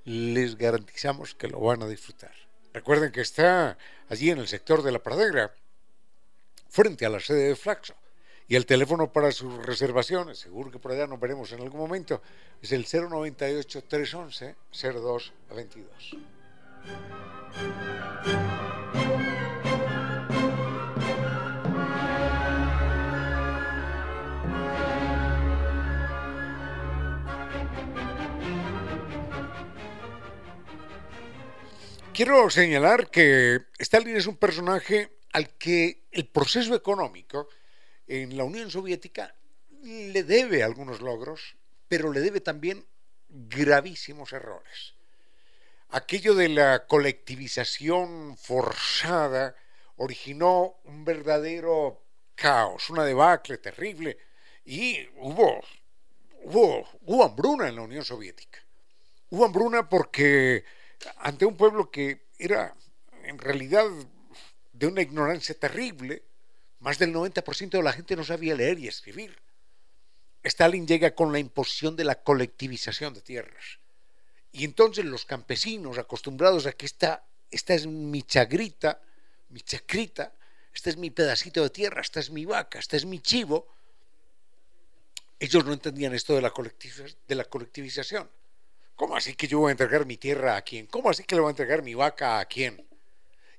Les garantizamos que lo van a disfrutar. Recuerden que está allí en el sector de la pradera, frente a la sede de Flaxo. Y el teléfono para sus reservaciones, seguro que por allá nos veremos en algún momento, es el 098-311-0222. Quiero señalar que Stalin es un personaje al que el proceso económico en la Unión Soviética le debe algunos logros, pero le debe también gravísimos errores. Aquello de la colectivización forzada originó un verdadero caos, una debacle terrible, y hubo, hubo, hubo hambruna en la Unión Soviética. Hubo hambruna porque ante un pueblo que era en realidad de una ignorancia terrible, más del 90% de la gente no sabía leer y escribir. Stalin llega con la imposición de la colectivización de tierras. Y entonces los campesinos, acostumbrados a que esta, es mi chagrita, mi chacrita, este es mi pedacito de tierra, esta es mi vaca, este es mi chivo, ellos no entendían esto de la, de la colectivización. ¿Cómo así que yo voy a entregar mi tierra a quién? ¿Cómo así que le voy a entregar mi vaca a quién?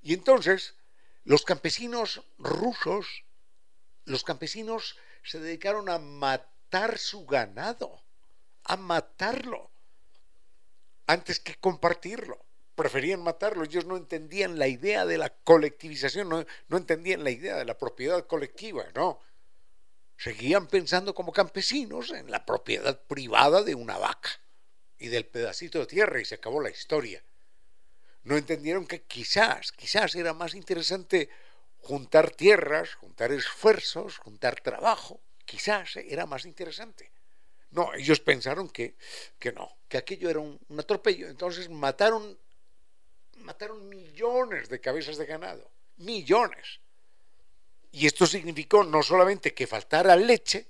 Y entonces los campesinos rusos, los campesinos se dedicaron a matar su ganado, a matarlo, antes que compartirlo. Preferían matarlo, ellos no entendían la idea de la colectivización, no, no entendían la idea de la propiedad colectiva, no. Seguían pensando como campesinos en la propiedad privada de una vaca y del pedacito de tierra y se acabó la historia no entendieron que quizás, quizás era más interesante juntar tierras, juntar esfuerzos, juntar trabajo, quizás era más interesante. No, ellos pensaron que, que no, que aquello era un, un, atropello. Entonces mataron, mataron millones de cabezas de ganado, millones. Y esto significó no solamente que faltara leche,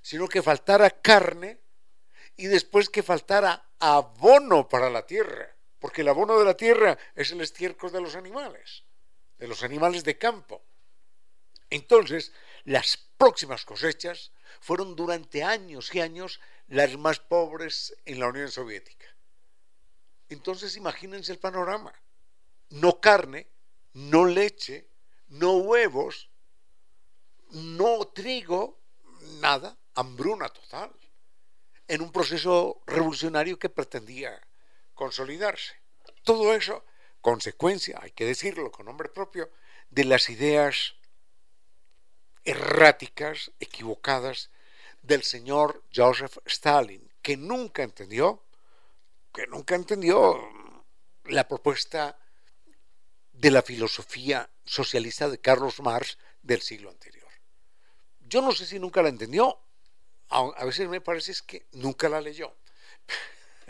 sino que faltara carne y después que faltara abono para la tierra porque el abono de la tierra es el estiércol de los animales, de los animales de campo. Entonces, las próximas cosechas fueron durante años y años las más pobres en la Unión Soviética. Entonces, imagínense el panorama. No carne, no leche, no huevos, no trigo, nada, hambruna total, en un proceso revolucionario que pretendía consolidarse. Todo eso, consecuencia, hay que decirlo con nombre propio, de las ideas erráticas, equivocadas del señor Joseph Stalin, que nunca entendió que nunca entendió la propuesta de la filosofía socialista de Carlos Marx del siglo anterior. Yo no sé si nunca la entendió, a veces me parece que nunca la leyó.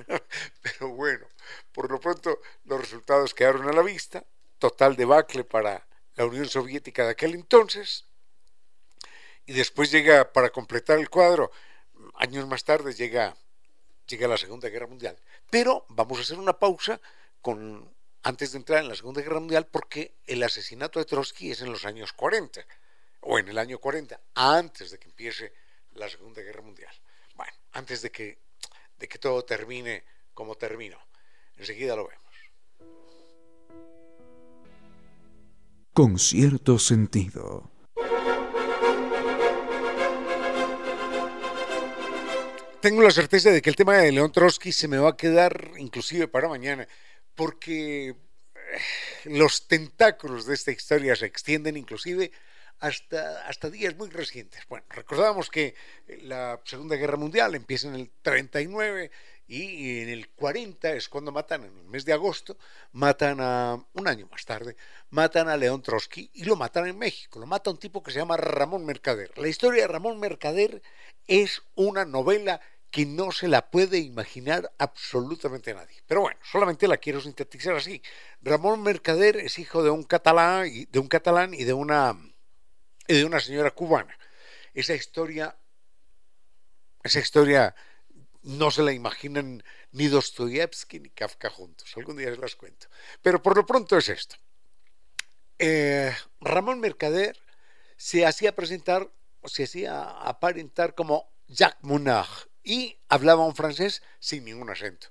Pero bueno, por lo pronto los resultados quedaron a la vista, total debacle para la Unión Soviética de aquel entonces, y después llega, para completar el cuadro, años más tarde llega, llega la Segunda Guerra Mundial. Pero vamos a hacer una pausa con, antes de entrar en la Segunda Guerra Mundial porque el asesinato de Trotsky es en los años 40, o en el año 40, antes de que empiece la Segunda Guerra Mundial. Bueno, antes de que, de que todo termine como terminó. Enseguida lo vemos. Con cierto sentido. Tengo la certeza de que el tema de León Trotsky se me va a quedar inclusive para mañana, porque eh, los tentáculos de esta historia se extienden inclusive hasta, hasta días muy recientes. Bueno, recordábamos que la Segunda Guerra Mundial empieza en el 39 y en el 40 es cuando matan, en el mes de agosto, matan a, un año más tarde, matan a León Trotsky y lo matan en México. Lo mata un tipo que se llama Ramón Mercader. La historia de Ramón Mercader es una novela que no se la puede imaginar absolutamente nadie. Pero bueno, solamente la quiero sintetizar así. Ramón Mercader es hijo de un catalán de un catalán y de una de una señora cubana. Esa historia esa historia no se la imaginan ni Dostoyevsky ni Kafka juntos. Algún día se las cuento. Pero por lo pronto es esto. Eh, Ramón Mercader se hacía presentar se hacía aparentar como Jacques Monard y hablaba un francés sin ningún acento.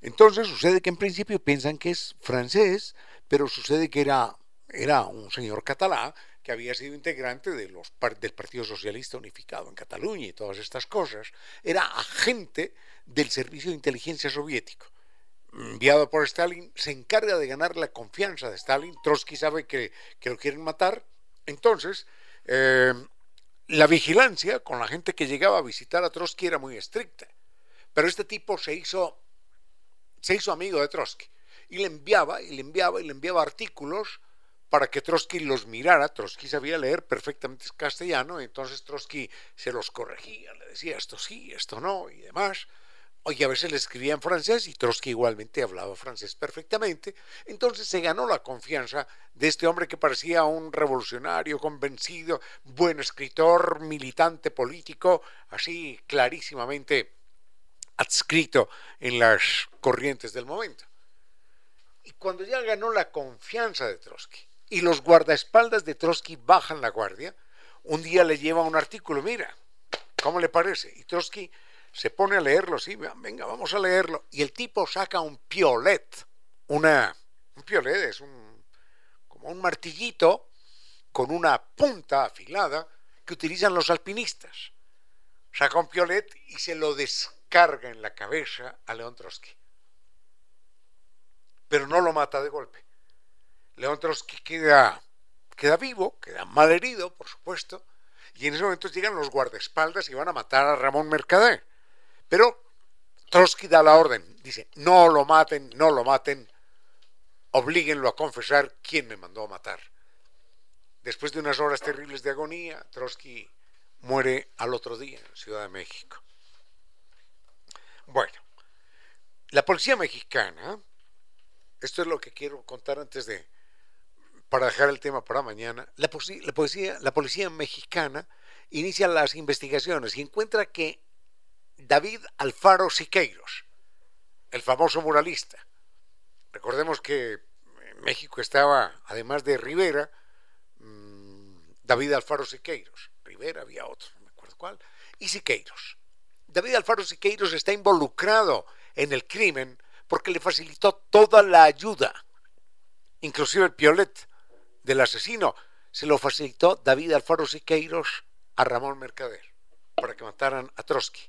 Entonces sucede que en principio piensan que es francés, pero sucede que era, era un señor catalán que había sido integrante del Partido Socialista Unificado en Cataluña y todas estas cosas. Era agente del Servicio de Inteligencia Soviético. Enviado por Stalin, se encarga de ganar la confianza de Stalin. Trotsky sabe que, que lo quieren matar. Entonces, eh, la vigilancia con la gente que llegaba a visitar a Trotsky era muy estricta, pero este tipo se hizo, se hizo amigo de Trotsky y le enviaba y le enviaba y le enviaba artículos para que Trotsky los mirara. Trotsky sabía leer perfectamente castellano, entonces Trotsky se los corregía, le decía esto sí, esto no y demás. Oye, a veces le escribía en francés y Trotsky igualmente hablaba francés perfectamente. Entonces se ganó la confianza de este hombre que parecía un revolucionario convencido, buen escritor, militante político, así clarísimamente adscrito en las corrientes del momento. Y cuando ya ganó la confianza de Trotsky y los guardaespaldas de Trotsky bajan la guardia, un día le lleva un artículo, mira, ¿cómo le parece? Y Trotsky se pone a leerlo, sí, venga, vamos a leerlo. Y el tipo saca un piolet, una, un piolet es un, como un martillito con una punta afilada que utilizan los alpinistas. Saca un piolet y se lo descarga en la cabeza a León Trotsky. Pero no lo mata de golpe. León Trotsky queda, queda vivo, queda mal herido, por supuesto, y en ese momento llegan los guardaespaldas y van a matar a Ramón Mercader. Pero Trotsky da la orden, dice, no lo maten, no lo maten, oblíguenlo a confesar quién me mandó a matar. Después de unas horas terribles de agonía, Trotsky muere al otro día en Ciudad de México. Bueno, la policía mexicana, esto es lo que quiero contar antes de, para dejar el tema para mañana, la, policía, mexicana inicia las investigaciones y encuentra que David Alfaro Siqueiros, el famoso muralista. Recordemos que en México estaba, además de Rivera, mm, David Alfaro Siqueiros. Rivera había otro, no me acuerdo cuál, y Siqueiros. David Alfaro Siqueiros está involucrado en el crimen porque le facilitó toda la ayuda, inclusive el piolet del asesino, se lo facilitó David Alfaro Siqueiros a Ramón Mercader para que mataran a Trotsky.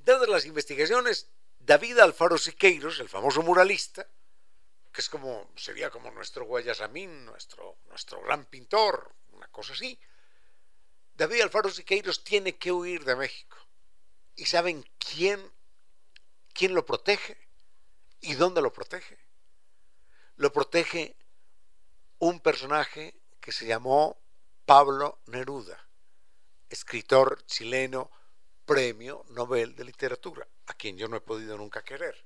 Dadas las investigaciones, David Alfaro Siqueiros, el famoso muralista, que es como, sería como nuestro Guayasamín, nuestro, nuestro gran pintor, una cosa así, David Alfaro Siqueiros tiene que huir de México. ¿Y saben quién, quién lo protege y dónde lo protege. Lo protege un personaje que se llamó Pablo Neruda, escritor chileno, premio Nobel de Literatura, a quien yo no he podido nunca querer.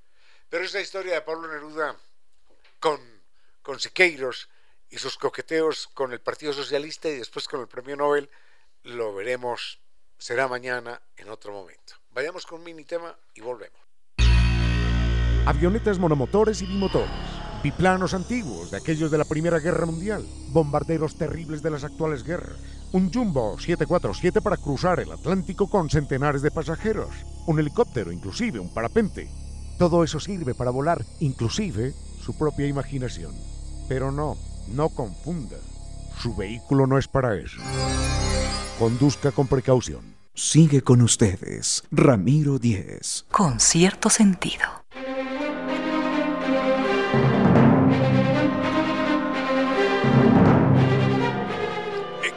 Pero esa historia de Pablo Neruda con, con Siqueiros y sus coqueteos con el Partido Socialista y después con el premio Nobel, lo veremos, será mañana en otro momento. Vayamos con un mini tema y volvemos. Avionetas monomotores y bimotores, biplanos antiguos de aquellos de la Primera Guerra Mundial, bombarderos terribles de las actuales guerras, un Jumbo 747 para cruzar el Atlántico con centenares de pasajeros, un helicóptero, inclusive un parapente. Todo eso sirve para volar, inclusive su propia imaginación. Pero no, no confunda. Su vehículo no es para eso. Conduzca con precaución. Sigue con ustedes, Ramiro Díez. Con cierto sentido.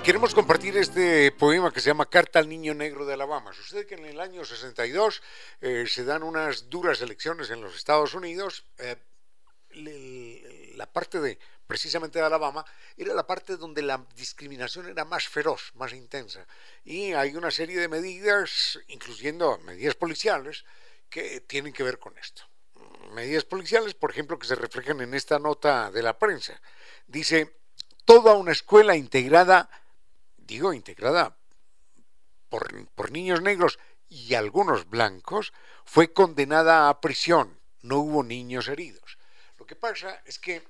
Queremos compartir este poema que se llama Carta al Niño Negro de Alabama. Sucede que en el año 62 eh, se dan unas duras elecciones en los Estados Unidos. Eh, la parte de precisamente de Alabama era la parte donde la discriminación era más feroz, más intensa. Y hay una serie de medidas, incluyendo medidas policiales, que tienen que ver con esto. Medidas policiales, por ejemplo, que se reflejan en esta nota de la prensa. Dice, toda una escuela integrada, digo integrada por, por niños negros y algunos blancos, fue condenada a prisión. No hubo niños heridos. Lo que pasa es que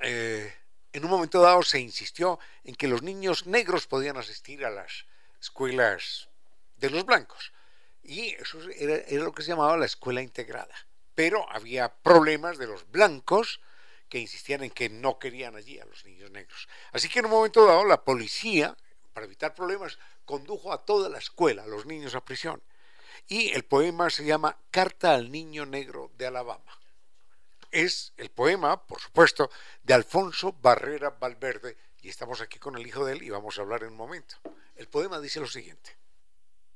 eh, en un momento dado se insistió en que los niños negros podían asistir a las escuelas de los blancos. Y eso era, era lo que se llamaba la escuela integrada. Pero había problemas de los blancos que insistían en que no querían allí a los niños negros. Así que en un momento dado la policía, para evitar problemas, condujo a toda la escuela, a los niños a prisión. Y el poema se llama Carta al Niño Negro de Alabama es el poema, por supuesto, de Alfonso Barrera Valverde, y estamos aquí con el hijo de él y vamos a hablar en un momento. El poema dice lo siguiente.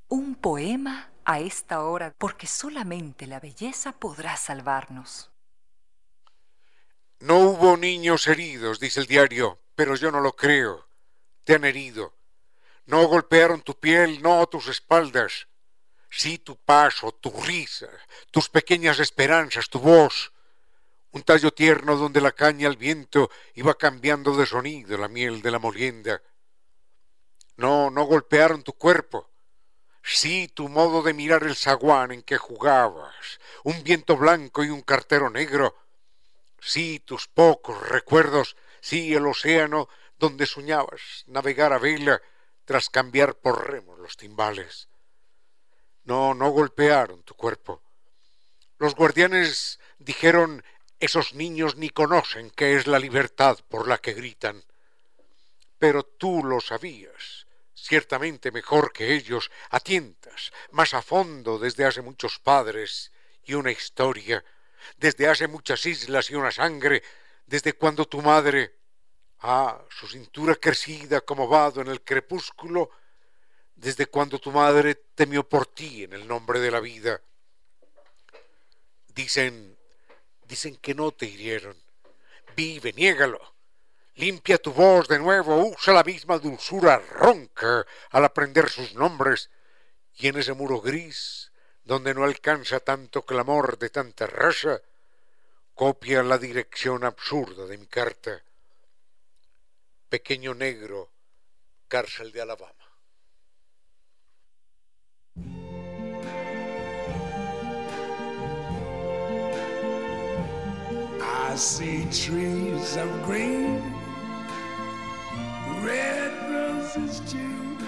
Un poema a esta hora, porque solamente la belleza podrá salvarnos. No hubo niños heridos, dice el diario, pero yo no lo creo. Te han herido. No golpearon tu piel, no tus espaldas. Sí tu paso, tu risa, tus pequeñas esperanzas, tu voz. Un tallo tierno donde la caña al viento iba cambiando de sonido la miel de la molienda. No, no golpearon tu cuerpo. Sí, tu modo de mirar el zaguán en que jugabas, un viento blanco y un cartero negro. Sí, tus pocos recuerdos, sí, el océano donde soñabas navegar a vela tras cambiar por remos los timbales. No, no golpearon tu cuerpo. Los guardianes dijeron esos niños ni conocen qué es la libertad por la que gritan. Pero tú lo sabías, ciertamente mejor que ellos, a tientas, más a fondo desde hace muchos padres y una historia, desde hace muchas islas y una sangre, desde cuando tu madre, ah, su cintura crecida como vado en el crepúsculo, desde cuando tu madre temió por ti en el nombre de la vida. Dicen, dicen que no te hirieron. Vive, niégalo. Limpia tu voz de nuevo, usa la misma dulzura ronca al aprender sus nombres. Y en ese muro gris, donde no alcanza tanto clamor de tanta raza, copia la dirección absurda de mi carta. Pequeño negro, cárcel de Alabama. I see trees of green, red roses too.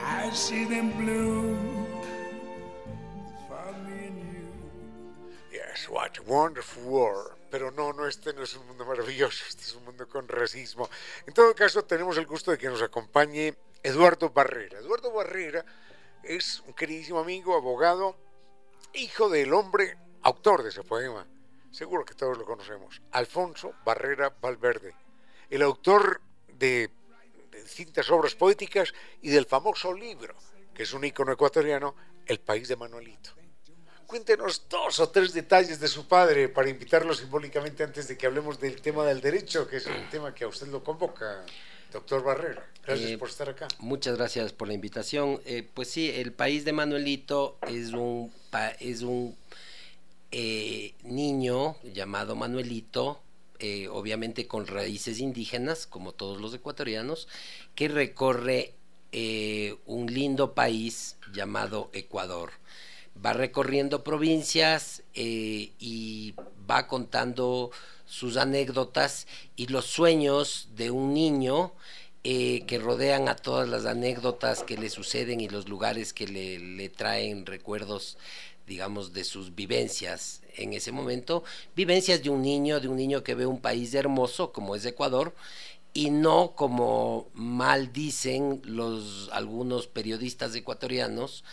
I see them bloom What a wonderful world. Pero no, no, este no es un mundo maravilloso, este es un mundo con racismo. En todo caso, tenemos el gusto de que nos acompañe Eduardo Barrera. Eduardo Barrera es un queridísimo amigo, abogado, hijo del hombre, autor de ese poema. Seguro que todos lo conocemos. Alfonso Barrera Valverde. El autor de, de distintas obras poéticas y del famoso libro, que es un ícono ecuatoriano, El País de Manuelito cuéntenos dos o tres detalles de su padre para invitarlo simbólicamente antes de que hablemos del tema del derecho, que es el tema que a usted lo convoca. Doctor Barrera, gracias Eh, por estar acá. Muchas gracias por la invitación. Eh, pues sí, el país de Manuelito es un, es un eh, niño llamado Manuelito, obviamente con raíces indígenas, como todos los ecuatorianos, que recorre un lindo país llamado Ecuador. Va recorriendo provincias eh, y va contando sus anécdotas y los sueños de un niño eh, que rodean a todas las anécdotas que le suceden y los lugares que le, le traen recuerdos digamos, de sus vivencias en ese momento, vivencias de un niño, de un niño que ve un país hermoso como es Ecuador, y no como mal dicen los algunos periodistas ecuatorianos,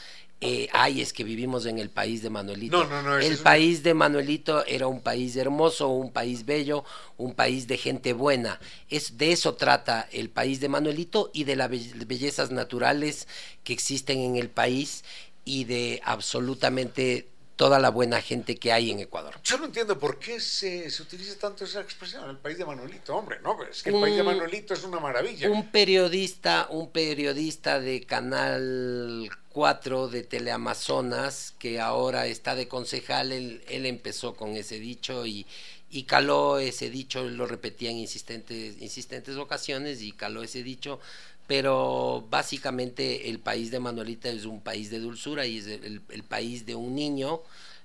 eh, ay, es que vivimos en el país de Manuelito. No, no, no, el país de Manuelito era un país hermoso, un país bello, un país de gente buena. Es, de eso trata el país de Manuelito y de las bellezas naturales que existen en el país y de absolutamente toda la buena gente que hay en Ecuador. Yo no entiendo por qué se, se utiliza tanto esa expresión, el país de Manuelito, hombre, no, es que el Un- país de Manuelito es una maravilla. Un periodista, un periodista de Canal 4 de Teleamazonas, que ahora está de concejal, él, él empezó con ese dicho y, y caló ese dicho, lo repetía en insistentes, insistentes ocasiones y caló ese dicho, pero básicamente el país de Manuelita es un país de dulzura y es el, el país de un niño,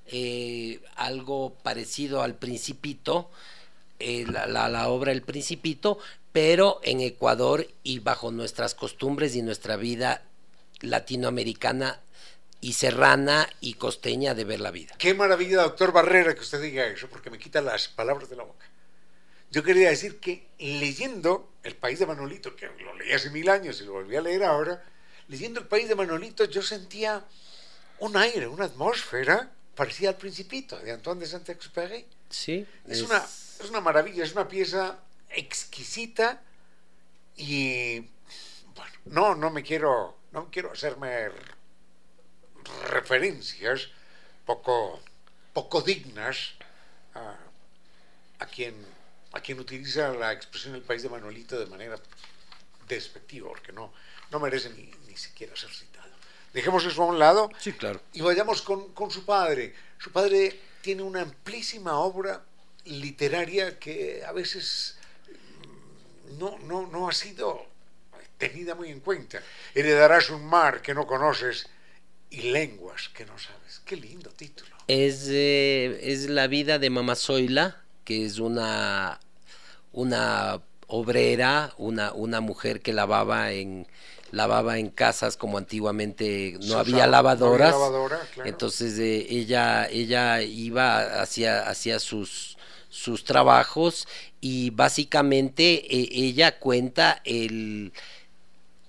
eh, algo parecido al principito, eh, la, la- la obra El Principito, pero en Ecuador y bajo nuestras costumbres y nuestra vida latinoamericana y serrana y costeña de ver la vida. Qué maravilla, doctor Barrera, que usted diga eso, porque me quita las palabras de la boca. Yo quería decir que leyendo El País de Manolito, que lo leí hace mil años y lo volví a leer ahora, leyendo El País de Manolito yo sentía un aire, una atmósfera parecida al Principito de Antoine de Saint-Exupéry. Sí, Es, una, es una maravilla, es una pieza exquisita y bueno, no, no me quiero, no quiero hacerme referencias poco, poco dignas a, a quien, a quien utiliza la expresión el país de Manolito de manera despectiva, porque no, no merece ni, ni siquiera ser citado. Dejemos eso a un lado Sí, claro. y vayamos con, con su padre. Su padre tiene una amplísima obra literaria que a veces mm, no, no, no ha sido tenida muy en cuenta. Heredarás un mar que no conoces y lenguas que no sabes. Qué lindo título. Es, eh, es la vida de Mama Zoila, que es una, una obrera, una, una mujer que lavaba en lavaba en casas como antiguamente no había usaba, no había lavadoras lavadora, claro. entonces eh, ella ella iba hacia hacia sus sus trabajos y básicamente eh, ella cuenta el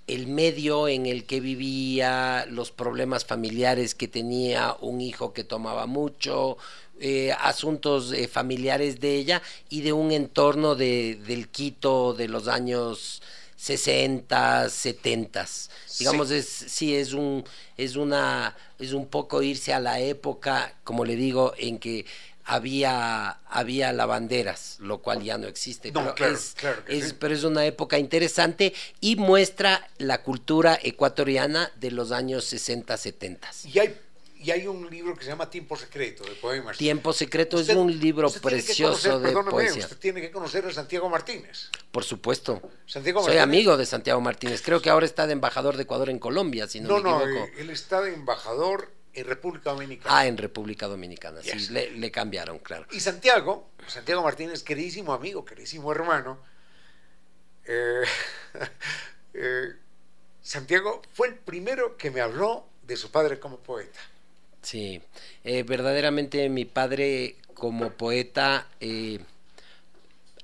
el medio en el que vivía, los problemas familiares que tenía, un hijo que tomaba mucho, eh, asuntos eh, familiares de ella y de un entorno de, del Quito de los años 60, 70. Digamos, Sí. es, sí, es un, es una, es un poco irse a la época, como le digo, en que había, había lavanderas, lo cual ya no existe. No, pero claro, es, claro que es- sí. pero es una época interesante y muestra la cultura ecuatoriana de los años 60, 70. Y hay, y hay un libro que se llama Tiempo Secreto de poemas. Tiempo Secreto Usted- es un libro precioso conocer- de poesía. Usted tiene que conocer a Santiago Martínez. Por supuesto. Santiago Soy Martínez- amigo de Santiago Martínez. Creo que ahora está de embajador de Ecuador en Colombia, si no, No, me no, equivoco. eh, él está de embajador en República Dominicana. Ah, en República Dominicana. Yes. Sí, le, le cambiaron, claro. Y Santiago, Santiago Martínez, queridísimo amigo, queridísimo hermano, eh, eh, Santiago fue el primero que me habló de su padre como poeta. Sí, eh, verdaderamente mi padre como poeta, eh,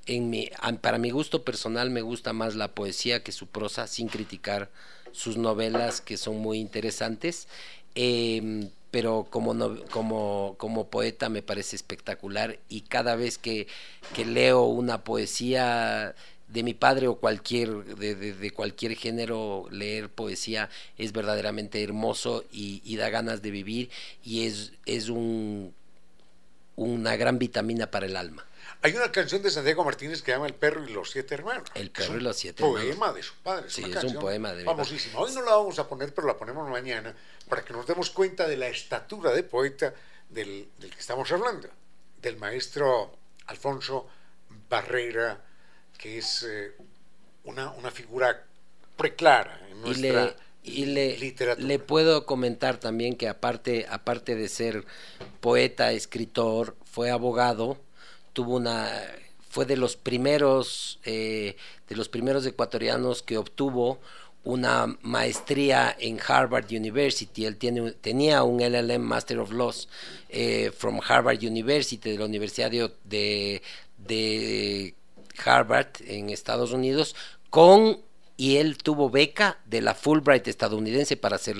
en mi, para mi gusto personal me gusta más la poesía que su prosa, sin criticar sus novelas que son muy interesantes, eh, pero como, no- como, como poeta me parece espectacular y cada vez que, que leo una poesía de mi padre o cualquier de, de, cualquier género leer poesía es verdaderamente hermoso y, da ganas de vivir y es, es un, una gran vitamina para el alma. Hay una canción de Santiago Martínez que se llama El perro y los siete hermanos. El perro y los siete hermanos. Poema de su padre. Sí, es, un poema de famosísimo. Hoy no la vamos a poner, pero la ponemos mañana para que nos demos cuenta de la estatura de poeta del, del que estamos hablando, del maestro Alfonso Barrera, que es eh, una, una, figura preclara en nuestra y le, le, puedo comentar también que aparte, aparte de ser poeta, escritor, fue abogado, tuvo una fue de los primeros eh, de los primeros ecuatorianos que obtuvo una maestría en Harvard University. Él tiene, tenía un LLM Master of Laws eh, from Harvard University, de la Universidad de, de, Harvard en Estados Unidos, con y él tuvo beca de la Fulbright estadounidense para hacer,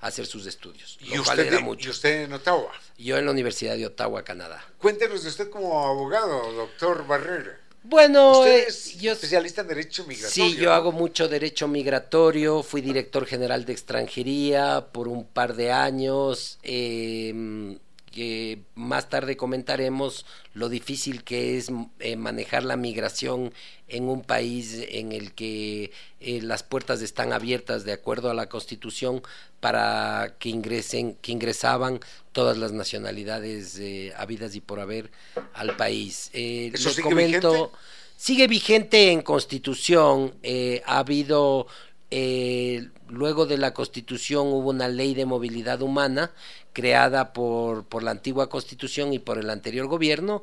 hacer sus estudios. ¿Y usted, ¿Y usted en Ottawa? Yo en la Universidad de Ottawa, Canadá. Cuéntenos de usted como abogado, doctor Barrera. Bueno, usted es yo, especialista en derecho migratorio. Sí, yo hago mucho derecho migratorio, fui director general de extranjería por un par de años. Eh, que más tarde comentaremos lo difícil que es eh, manejar la migración en un país en el que eh, las puertas están abiertas de acuerdo a la Constitución para que ingresen que ingresaban todas las nacionalidades eh, habidas y por haber al país. ¿Eso sigue vigente? Sigue vigente en Constitución. ha habido luego de la Constitución hubo una ley de movilidad humana creada por, por la antigua constitución y por el anterior gobierno,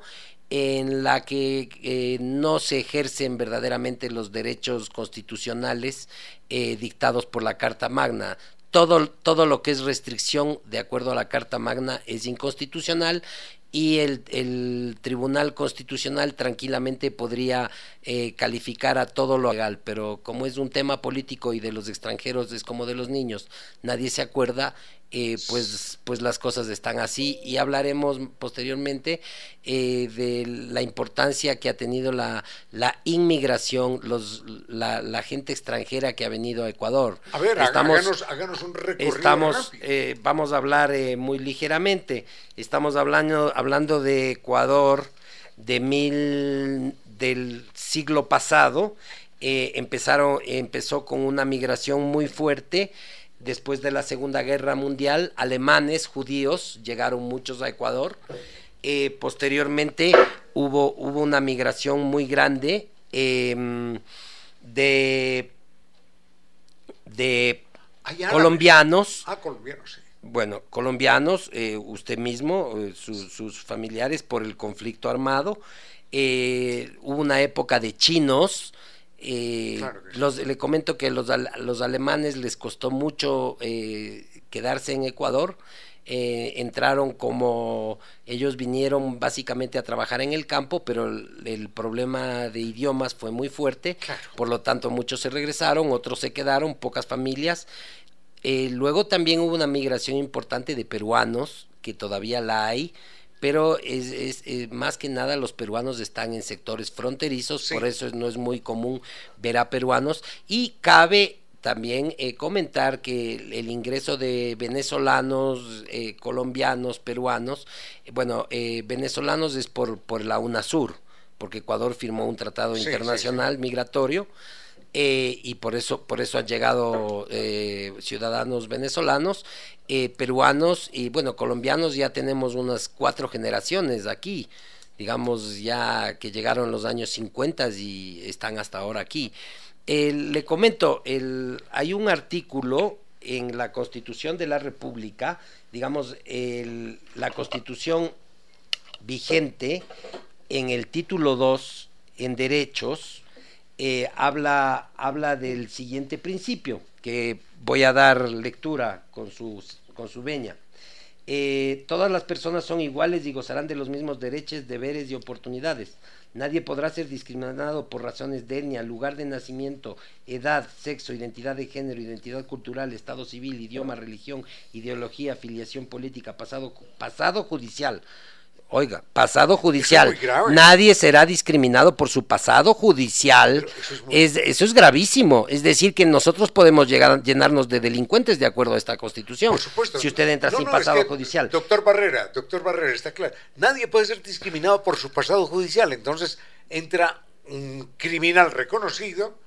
en la que eh, no se ejercen verdaderamente los derechos constitucionales eh, dictados por la Carta Magna. Todo, todo lo que es restricción de acuerdo a la Carta Magna es inconstitucional y el, el, Tribunal Constitucional tranquilamente podría eh, calificar a todo lo legal, pero como es un tema político y de los extranjeros es como de los niños, nadie se acuerda, eh, pues, pues las cosas están así y hablaremos posteriormente eh, de la importancia que ha tenido la, la inmigración, los, la, la, gente extranjera que ha venido a Ecuador. A ver, estamos, háganos, un recorrido. Estamos, eh, vamos a hablar muy ligeramente. Estamos hablando, hablando de Ecuador de mil del siglo pasado. empezaron, empezó con una migración muy fuerte después de la Segunda Guerra Mundial, alemanes, judíos, llegaron muchos a Ecuador. Eh, posteriormente hubo, hubo una migración muy grande em, de, de colombianos. Ah, colombianos, sí. Bueno, colombianos, eh, usted mismo, eh, sus familiares por el conflicto armado. hubo una época de chinos, eh, los, le comento que los, los alemanes les costó mucho eh, quedarse en Ecuador. Eh, entraron como ellos vinieron básicamente a trabajar en el campo, pero el, problema de idiomas fue muy fuerte, por lo tanto muchos se regresaron, otros se quedaron, pocas familias. luego también hubo una migración importante de peruanos, que todavía la hay, pero es, es, más que nada los peruanos están en sectores fronterizos, por eso no es muy común ver a peruanos. Y cabe también eh, comentar que el, ingreso de venezolanos, eh, colombianos, peruanos, eh, bueno, venezolanos es por, por la UNASUR, porque Ecuador firmó un tratado internacional migratorio eh, y por eso, por eso han llegado eh, ciudadanos venezolanos, eh, peruanos y bueno, colombianos ya tenemos unas cuatro generaciones aquí, digamos ya que llegaron los años 50 y están hasta ahora aquí. le comento, el, hay un artículo en la Constitución de la República, digamos, la Constitución vigente en el título 2 en derechos, eh, habla, habla del siguiente principio, que voy a dar lectura con, con su veña. Eh, todas las personas son iguales y gozarán de los mismos derechos, deberes y oportunidades. Nadie podrá ser discriminado por razones de etnia, lugar de nacimiento, edad, sexo, identidad de género, identidad cultural, estado civil, idioma, religión, ideología, afiliación política, pasado, pasado judicial, Oiga, pasado judicial. Nadie será discriminado por su pasado judicial. Eso es, eso es, gravísimo. Es decir, que nosotros podemos llegar a llenarnos de delincuentes de acuerdo a esta constitución. Por supuesto. Si usted entra sin pasado judicial. Doctor Barrera, doctor Barrera, está claro. Nadie puede ser discriminado por su pasado judicial. Entonces entra un criminal reconocido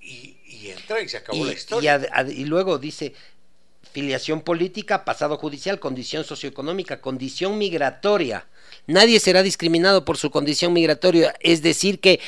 y, entra y se acabó la historia. y luego dice, filiación política, pasado judicial, condición socioeconómica, condición migratoria. Nadie será discriminado por su condición migratoria, es decir, que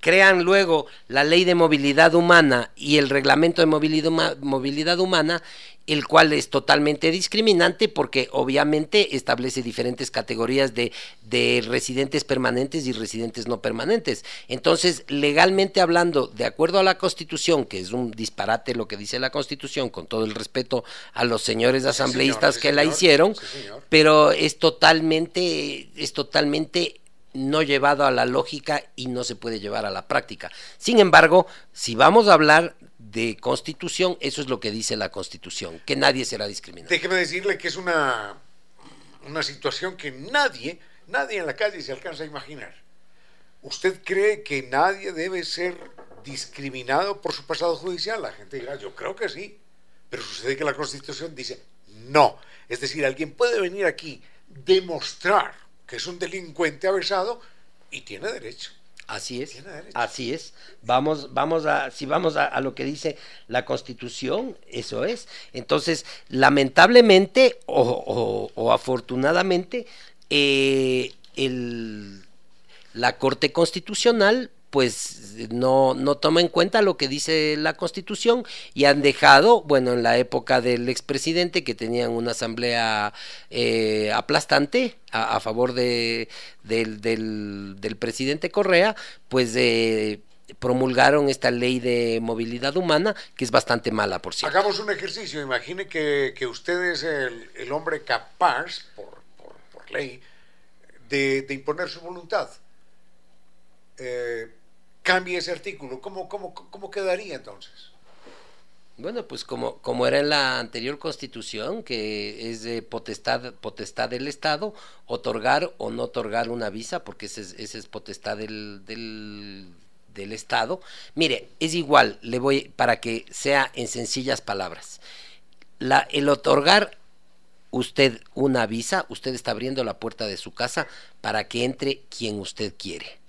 crean luego la ley de movilidad humana y el reglamento de movilidad, movilidad humana el cual es totalmente discriminante porque obviamente establece diferentes categorías de, de, residentes permanentes y residentes no permanentes. Entonces, legalmente hablando, de acuerdo a la Constitución, que es un disparate lo que dice la Constitución, con todo el respeto a los señores asambleístas que la hicieron, pero es totalmente, es totalmente no llevado a la lógica y no se puede llevar a la práctica. Sin embargo, si vamos a hablar de constitución, eso es lo que dice la constitución, que nadie será discriminado. Déjeme decirle que es una, una situación que nadie, nadie en la calle se alcanza a imaginar. ¿Usted cree que nadie debe ser discriminado por su pasado judicial? La gente dirá, yo creo que sí, pero sucede que la constitución dice no. Es decir, alguien puede venir aquí, demostrar que es un delincuente avesado y tiene derecho. Así es, así es. Vamos, vamos a, si vamos a, lo que dice la Constitución, eso es. Entonces, lamentablemente o, afortunadamente, eh, el, la Corte Constitucional pues no, no toma en cuenta lo que dice la Constitución y han dejado, bueno, en la época del expresidente que tenían una asamblea eh, aplastante a, favor de, del, del, presidente Correa, pues eh, promulgaron esta ley de movilidad humana que es bastante mala, por cierto. Hagamos un ejercicio, imagine que, usted es el, hombre capaz, por, por, ley, de, imponer su voluntad. Eh, cambie ese artículo, ¿cómo, cómo, cómo quedaría entonces? Bueno, pues como, como era en la anterior constitución, que es de potestad, potestad del Estado, otorgar o no otorgar una visa, porque esa es, es potestad del, del, del, Estado. Mire, es igual, le voy, para que sea en sencillas palabras. La, el otorgar usted una visa, usted está abriendo la puerta de su casa para que entre quien usted quiere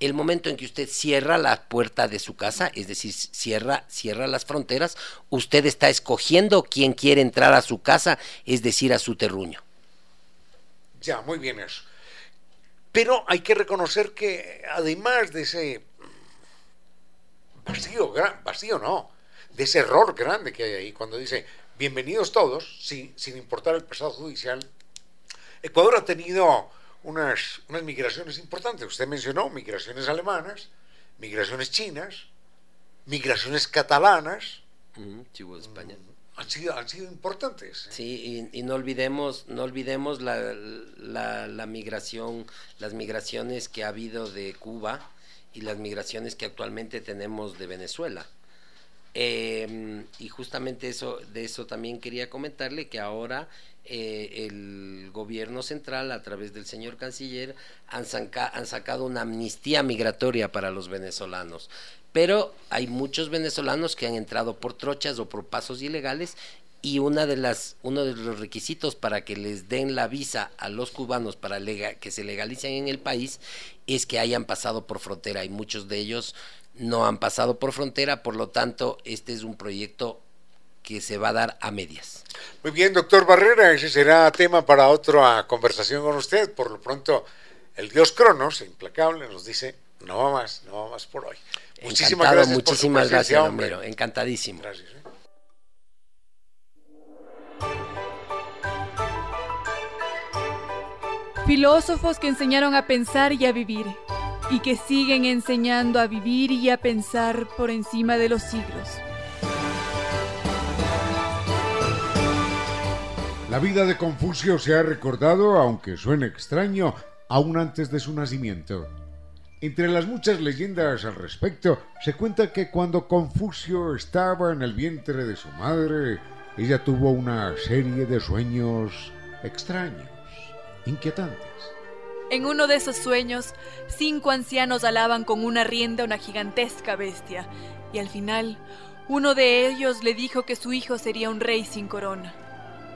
el momento en que usted cierra la puerta de su casa, es decir, cierra, cierra las fronteras, usted está escogiendo quién quiere entrar a su casa, es decir, a su terruño. Ya, muy bien eso. Pero hay que reconocer que además de ese vacío, vacío no, de ese error grande que hay ahí, cuando dice bienvenidos todos, sin, sin importar el pasado judicial, Ecuador ha tenido unas, unas migraciones importantes. Usted mencionó migraciones alemanas, migraciones chinas, migraciones catalanas. España. Mm, han sido, han sido importantes. ¿eh? Sí, y, no olvidemos, no olvidemos la, la, migración, las migraciones que ha habido de Cuba y las migraciones que actualmente tenemos de Venezuela. Em, y justamente eso, de eso también quería comentarle que ahora eh, el gobierno central, a través del señor canciller, han, sacado una amnistía migratoria para los venezolanos. Pero hay muchos venezolanos que han entrado por trochas o por pasos ilegales y una de las, uno de los requisitos para que les den la visa a los cubanos para que se legalicen en el país es que hayan pasado por frontera y muchos de ellos no han pasado por frontera, por lo tanto este es un proyecto que se va a dar a medias. Muy bien, doctor Barrera, ese será tema para otra conversación con usted. Por lo pronto, el dios Cronos, implacable, nos dice, no va más, no va más por hoy. Muchísimas gracias. Muchísimas gracias, Homero. Encantadísimo. Gracias. ¿eh? Filósofos que enseñaron a pensar y a vivir, y que siguen enseñando a vivir y a pensar por encima de los siglos. La vida de Confucio se ha recordado, aunque suene extraño, aún antes de su nacimiento. Entre las muchas leyendas al respecto, se cuenta que cuando Confucio estaba en el vientre de su madre, ella tuvo una serie de sueños extraños. inquietantes. En uno de esos sueños, cinco ancianos alaban con una rienda una gigantesca bestia, y al final, uno de ellos le dijo que su hijo sería un rey sin corona.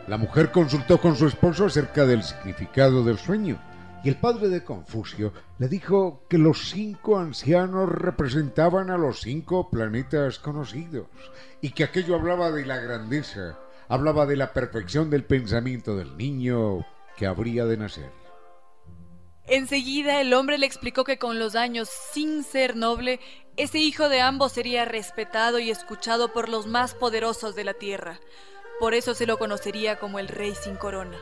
La mujer consultó con su esposo acerca del significado del sueño, y el padre de Confucio le dijo que los cinco ancianos representaban a los cinco planetas conocidos, y que aquello hablaba de la grandeza, hablaba de la perfección del pensamiento del niño que habría de nacer. Enseguida el hombre le explicó que con los años, sin ser noble, ese hijo de ambos sería respetado y escuchado por los más poderosos de la tierra. Por eso se lo conocería como el rey sin corona.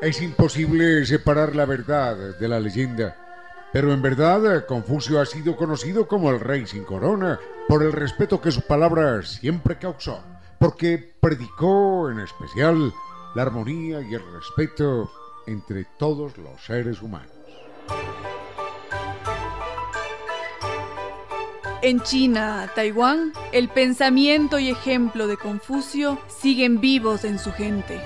Es imposible separar la verdad de la leyenda, pero en verdad Confucio ha sido conocido como el rey sin corona por el respeto que su palabra siempre causó, porque predicó en especial la armonía y el respeto entre todos los seres humanos. En China, Taiwán, el pensamiento y ejemplo de Confucio siguen vivos en su gente.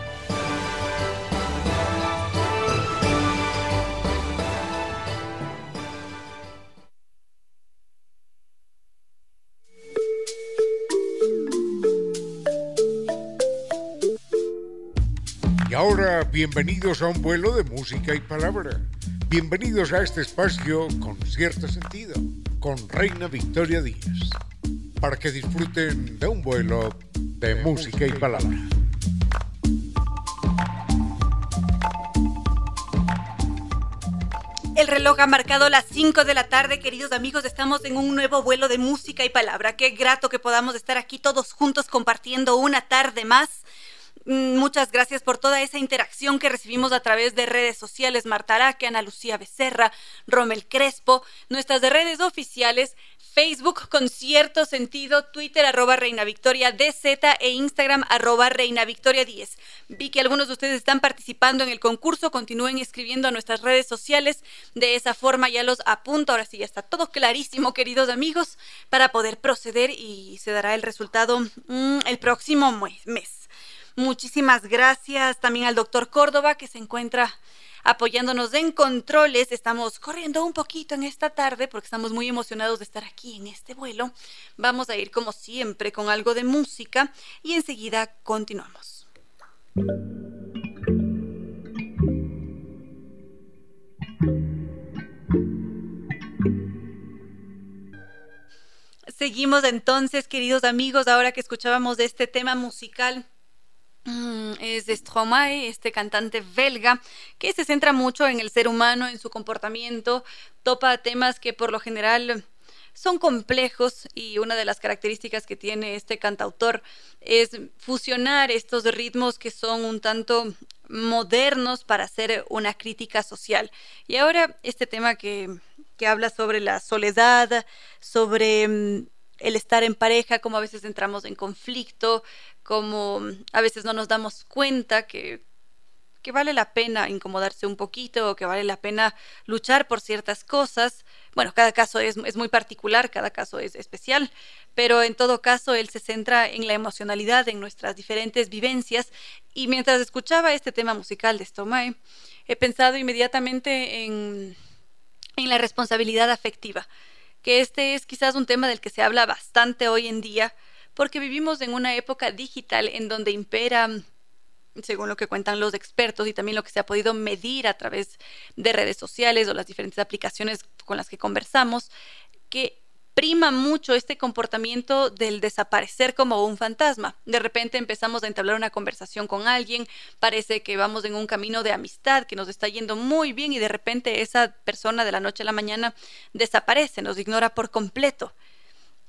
Y ahora, bienvenidos a un vuelo de música y palabra. Bienvenidos a este espacio con cierto sentido, con Reina Victoria Díaz, para que disfruten de un vuelo de, música y palabra. El reloj ha marcado las 5 de la tarde, queridos amigos. Estamos en un nuevo vuelo de música y palabra. Qué grato que podamos estar aquí todos juntos compartiendo una tarde más. Mm, Muchas gracias por toda esa interacción que recibimos a través de redes sociales. Marta Araque, Ana Lucía Becerra, Romel Crespo, nuestras redes oficiales, Facebook con cierto sentido, Twitter arroba Reina Victoria DZ e Instagram arroba Reina Victoria 10. Vi que algunos de ustedes están participando en el concurso, continúen escribiendo a nuestras redes sociales. De esa forma ya los apunto. Ahora sí, ya está todo clarísimo, queridos amigos, para poder proceder y se dará el resultado mm, el próximo mes. Muchísimas gracias también al doctor Córdoba que se encuentra apoyándonos en controles. Estamos corriendo un poquito en esta tarde porque estamos muy emocionados de estar aquí en este vuelo. Vamos a ir como siempre con algo de música y enseguida continuamos. Seguimos entonces, queridos amigos, ahora que escuchábamos de este tema musical es de Stromae, este cantante belga, que se centra mucho en el ser humano, en su comportamiento, topa temas que por lo general son complejos y una de las características que tiene este cantautor es fusionar estos ritmos que son un tanto modernos para hacer una crítica social. Y ahora este tema que, que habla sobre la soledad, sobre mm, el estar en pareja, como a veces entramos en conflicto, como a veces no nos damos cuenta que, que vale la pena incomodarse un poquito que vale la pena luchar por ciertas cosas. Bueno, cada caso es, es muy particular, cada caso es especial, pero en todo caso él se centra en la emocionalidad, en nuestras diferentes vivencias. Y mientras escuchaba este tema musical de Stromae, he pensado inmediatamente en, en la responsabilidad afectiva, que este es quizás un tema del que se habla bastante hoy en día, porque vivimos en una época digital en donde impera, según lo que cuentan los expertos y también lo que se ha podido medir a través de redes sociales o las diferentes aplicaciones con las que conversamos, que prima mucho este comportamiento del desaparecer como un fantasma. De repente empezamos a entablar una conversación con alguien, parece que vamos en un camino de amistad, que nos está yendo muy bien y de repente esa persona de la noche a la mañana desaparece, nos ignora por completo.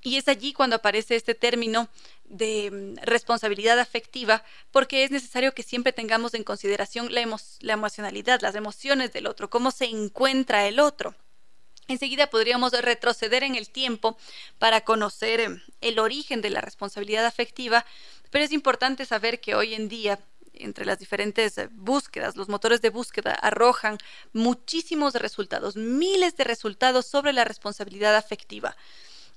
Y es allí cuando aparece este término de mm, responsabilidad afectiva, porque es necesario que siempre tengamos en consideración la, emo la emocionalidad, las emociones del otro, cómo se encuentra el otro. Enseguida podríamos retroceder en el tiempo para conocer eh, el origen de la responsabilidad afectiva, pero es importante saber que hoy en día entre las diferentes búsquedas, los motores de búsqueda arrojan muchísimos resultados, miles de resultados sobre la responsabilidad afectiva.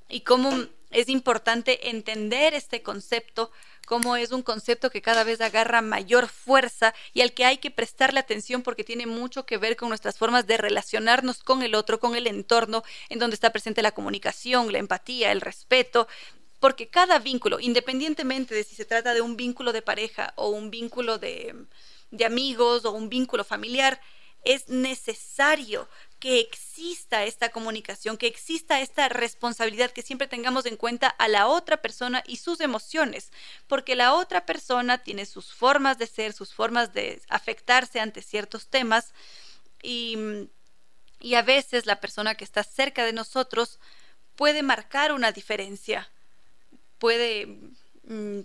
Y cómo es importante entender este concepto, cómo es un concepto que cada vez agarra mayor fuerza y al que hay que prestarle atención porque tiene mucho que ver con nuestras formas de relacionarnos con el otro, con el entorno, en donde está presente la comunicación, la empatía, el respeto, porque cada vínculo, independientemente de si se trata de un vínculo de pareja o un vínculo de, de amigos o un vínculo familiar, es necesario que exista esta comunicación, que exista esta responsabilidad, que siempre tengamos en cuenta a la otra persona y sus emociones, porque la otra persona tiene sus formas de ser, sus formas de afectarse ante ciertos temas y, y a veces la persona que está cerca de nosotros puede marcar una diferencia, puede mm,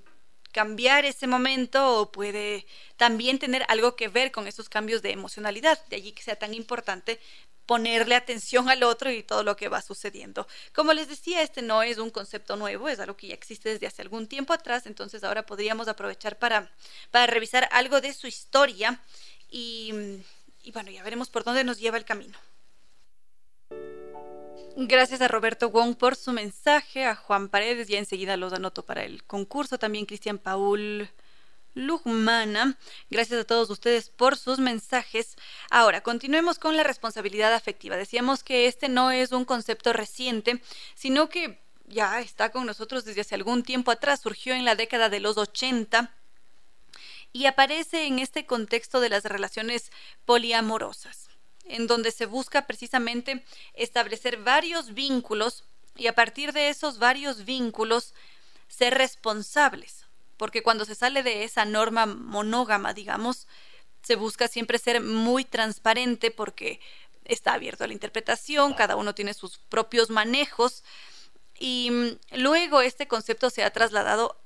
cambiar ese momento o puede también tener algo que ver con esos cambios de emocionalidad, de allí que sea tan importante ponerle atención al otro y todo lo que va sucediendo. Como les decía, este no es un concepto nuevo, es algo que ya existe desde hace algún tiempo atrás, entonces ahora podríamos aprovechar para, para revisar algo de su historia y, y bueno, ya veremos por dónde nos lleva el camino. Gracias a Roberto Wong por su mensaje, a Juan Paredes, ya enseguida los anoto para el concurso, también Cristian Paul Lugmana. Gracias a todos ustedes por sus mensajes. Ahora, continuemos con la responsabilidad afectiva. Decíamos que este no es un concepto reciente, sino que ya está con nosotros desde hace algún tiempo atrás, surgió en la década de los 80 y aparece en este contexto de las relaciones poliamorosas, en donde se busca precisamente establecer varios vínculos y a partir de esos varios vínculos ser responsables porque cuando se sale de esa norma monógama, digamos, se busca siempre ser muy transparente porque está abierto a la interpretación, cada uno tiene sus propios manejos. Y mm, luego este concepto se ha trasladado,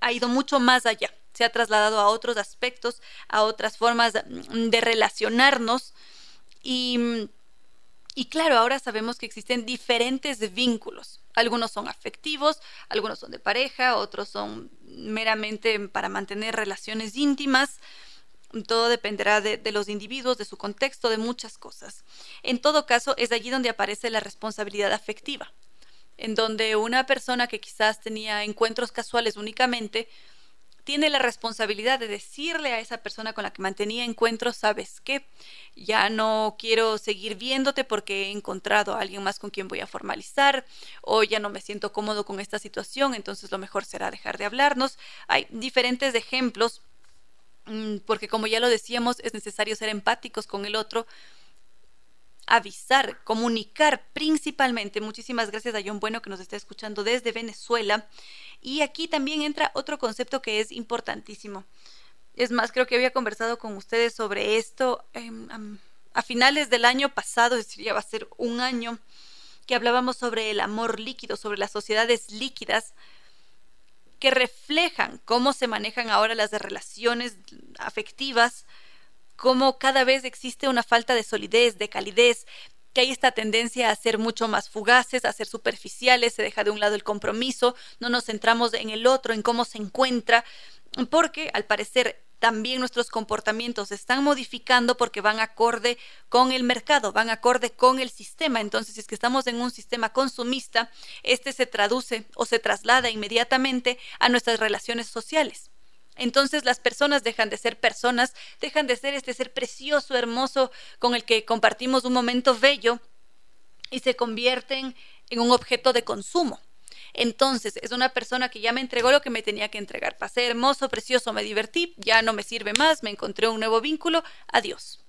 ha ido mucho más allá, se ha trasladado a otros aspectos, a otras formas de relacionarnos y, claro, ahora sabemos que existen diferentes vínculos. Algunos son afectivos, algunos son de pareja, otros son meramente para mantener relaciones íntimas. Todo dependerá de, los individuos, de su contexto, de muchas cosas. En todo caso, es allí donde aparece la responsabilidad afectiva, en donde una persona que quizás tenía encuentros casuales únicamente, tiene la responsabilidad de decirle a esa persona con la que mantenía encuentros, sabes qué, ya no quiero seguir viéndote porque he encontrado a alguien más con quien voy a formalizar o ya no me siento cómodo con esta situación, entonces lo mejor será dejar de hablarnos. Hay diferentes ejemplos mm, porque como ya lo decíamos, es necesario ser empáticos con el otro avisar, comunicar principalmente. Muchísimas gracias a John Bueno que nos está escuchando desde Venezuela. Y aquí también entra otro concepto que es importantísimo. Es más, creo que había conversado con ustedes sobre esto em, a finales del año pasado, es decir, ya va a ser un año, que hablábamos sobre el amor líquido, sobre las sociedades líquidas que reflejan cómo se manejan ahora las relaciones afectivas, cómo cada vez existe una falta de solidez, de calidez, que hay esta tendencia a ser mucho más fugaces, a ser superficiales, se deja de un lado el compromiso, no nos centramos en el otro, en cómo se encuentra, porque al parecer también nuestros comportamientos se están modificando porque van acorde con el mercado, van acorde con el sistema. Entonces, si es que estamos en un sistema consumista, este se traduce o se traslada inmediatamente a nuestras relaciones sociales. Entonces las personas dejan de ser personas, dejan de ser este ser precioso, hermoso, con el que compartimos un momento bello y se convierten en un objeto de consumo. Entonces, es una persona que ya me entregó lo que me tenía que entregar. Pasé hermoso, precioso, me divertí, ya no me sirve más, me encontré un nuevo vínculo, adiós.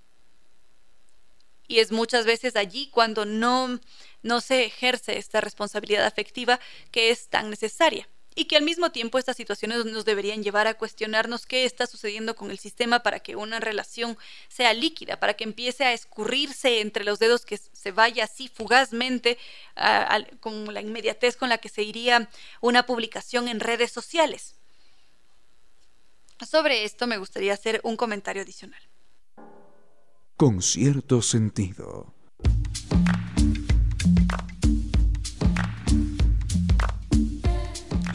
Y es muchas veces allí cuando no, no se ejerce esta responsabilidad afectiva que es tan necesaria y que al mismo tiempo estas situaciones nos deberían llevar a cuestionarnos qué está sucediendo con el sistema para que una relación sea líquida, para que empiece a escurrirse entre los dedos, que se vaya así fugazmente con la inmediatez con la que se iría una publicación en redes sociales. Sobre esto me gustaría hacer un comentario adicional. Con cierto sentido.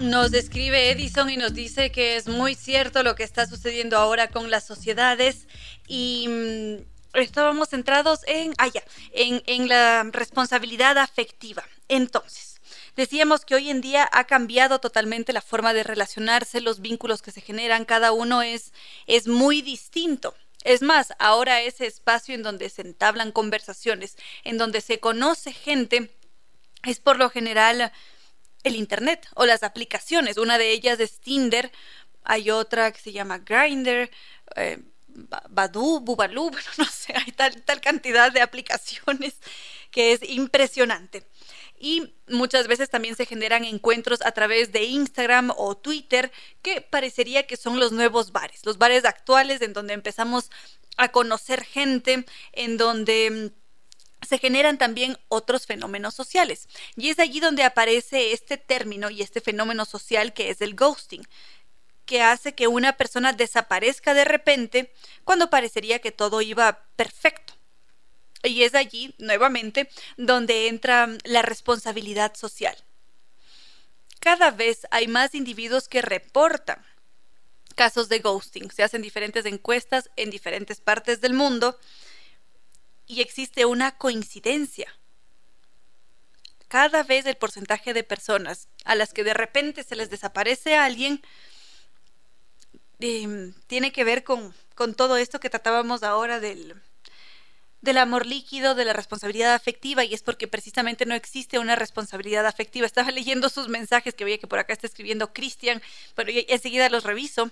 Nos describe Edison y nos dice que es muy cierto lo que está sucediendo ahora con las sociedades y mm, estábamos centrados en, ah, en, en la responsabilidad afectiva. Entonces, Decíamos que hoy en día ha cambiado totalmente la forma de relacionarse, los vínculos que se generan, cada uno es, es muy distinto. Es más, ahora ese espacio en donde se entablan conversaciones, en donde se conoce gente, es por lo general el Internet o las aplicaciones. Una de ellas es Tinder, hay otra que se llama Grindr, eh, Badu, Bubalú, no sé, hay tal, tal cantidad de aplicaciones que es impresionante y muchas veces también se generan encuentros a través de Instagram o Twitter que parecería que son los nuevos bares, los bares actuales en donde empezamos a conocer gente, en donde mm, se generan también otros fenómenos sociales. Y es allí donde aparece este término y este fenómeno social que es el ghosting que hace que una persona desaparezca de repente cuando parecería que todo iba perfecto. Y es allí, nuevamente, donde entra la responsabilidad social. Cada vez hay más individuos que reportan casos de ghosting. Se hacen diferentes encuestas en diferentes partes del mundo y existe una coincidencia. Cada vez el porcentaje de personas a las que de repente se les desaparece a alguien em, tiene que ver con, con todo esto que tratábamos ahora del, del amor líquido, de la responsabilidad afectiva, y es porque precisamente no existe una responsabilidad afectiva. Estaba leyendo sus mensajes que veía que por acá está escribiendo Cristian, pero enseguida los reviso.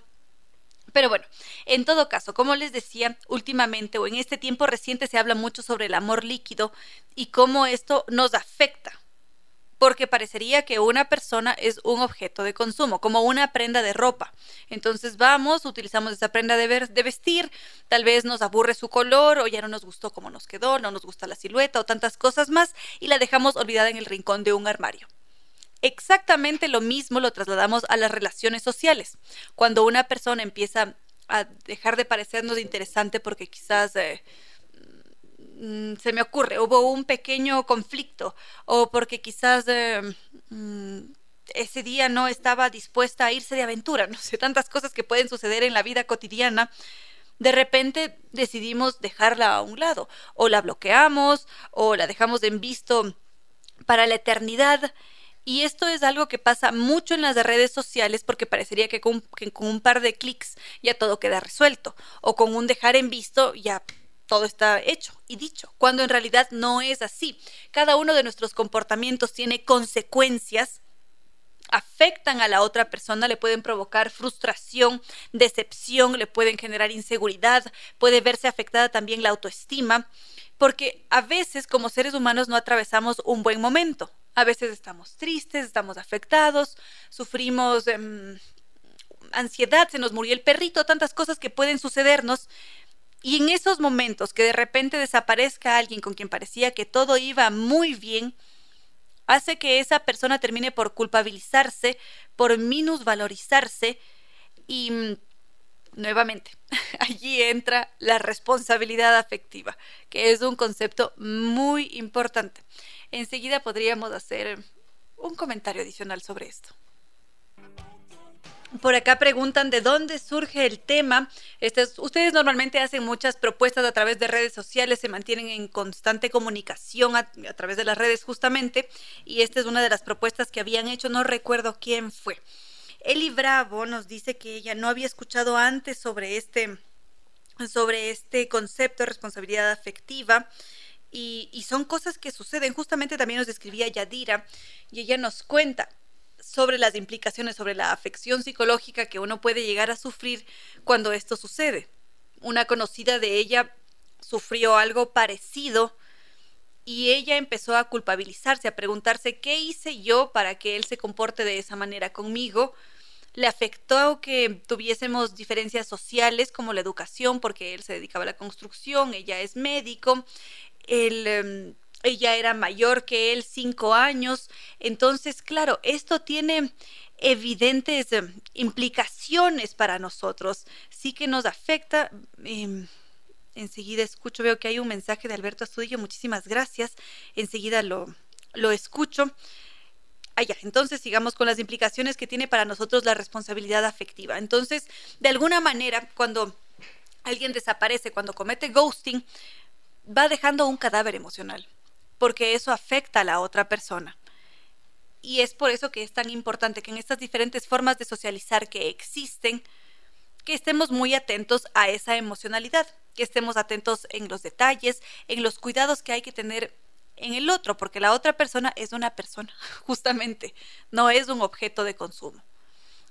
Pero bueno, en todo caso, como les decía, últimamente o en este tiempo reciente se habla mucho sobre el amor líquido y cómo esto nos afecta porque parecería que una persona es un objeto de consumo, como una prenda de ropa. Entonces vamos, utilizamos esa prenda de, de, vestir, tal vez nos aburre su color o ya no nos gustó cómo nos quedó, no nos gusta la silueta o tantas cosas más y la dejamos olvidada en el rincón de un armario. Exactamente lo mismo lo trasladamos a las relaciones sociales. Cuando una persona empieza a dejar de parecernos interesante porque quizás... Eh, Mm, se me ocurre, hubo un pequeño conflicto o porque quizás eh, mm, ese día no estaba dispuesta a irse de aventura, no sé, tantas cosas que pueden suceder en la vida cotidiana. De repente decidimos dejarla a un lado, o la bloqueamos, o la dejamos en visto para la eternidad. Y esto es algo que pasa mucho en las redes sociales porque parecería que con, un par de clics ya todo queda resuelto, o con un dejar en visto ya todo está hecho y dicho, cuando en realidad no es así. Cada uno de nuestros comportamientos tiene consecuencias, afectan a la otra persona, le pueden provocar frustración, decepción, le pueden generar inseguridad, puede verse afectada también la autoestima, porque a veces como seres humanos no atravesamos un buen momento. A veces estamos tristes, estamos afectados, sufrimos em, ansiedad, se nos murió el perrito, tantas cosas que pueden sucedernos y en esos momentos que de repente desaparezca alguien con quien parecía que todo iba muy bien, hace que esa persona termine por culpabilizarse, por minusvalorizarse y mm, nuevamente allí entra la responsabilidad afectiva, que es un concepto muy importante. Enseguida podríamos hacer un comentario adicional sobre esto. Por acá preguntan de dónde surge el tema. Este ustedes normalmente hacen muchas propuestas a través de redes sociales, se mantienen en constante comunicación a, través de las redes justamente, y esta es una de las propuestas que habían hecho, no recuerdo quién fue. Eli Bravo nos dice que ella no había escuchado antes sobre este, sobre este concepto de responsabilidad afectiva. Y, son cosas que suceden. Justamente también nos escribía Yadira y ella nos cuenta sobre las implicaciones, sobre la afección psicológica que uno puede llegar a sufrir cuando esto sucede. Una conocida de ella sufrió algo parecido y ella empezó a culpabilizarse, a preguntarse qué hice yo para que él se comporte de esa manera conmigo. Le afectó que tuviésemos diferencias sociales como la educación, porque él se dedicaba a la construcción, ella es médico, em, ella era mayor que él cinco años. Entonces, claro, esto tiene evidentes eh, implicaciones para nosotros. Sí que nos afecta. Em, enseguida escucho, veo que hay un mensaje de Alberto Astudillo. Muchísimas gracias. Enseguida lo, lo escucho. Allá, entonces sigamos con las implicaciones que tiene para nosotros la responsabilidad afectiva. Entonces, de alguna manera, cuando alguien desaparece, cuando comete ghosting, va dejando un cadáver emocional porque eso afecta a la otra persona. y es por eso que es tan importante que en estas diferentes formas de socializar que existen, que estemos muy atentos a esa emocionalidad, que estemos atentos en los detalles, en los cuidados que hay que tener en el otro, porque la otra persona es una persona, justamente, no es un objeto de consumo.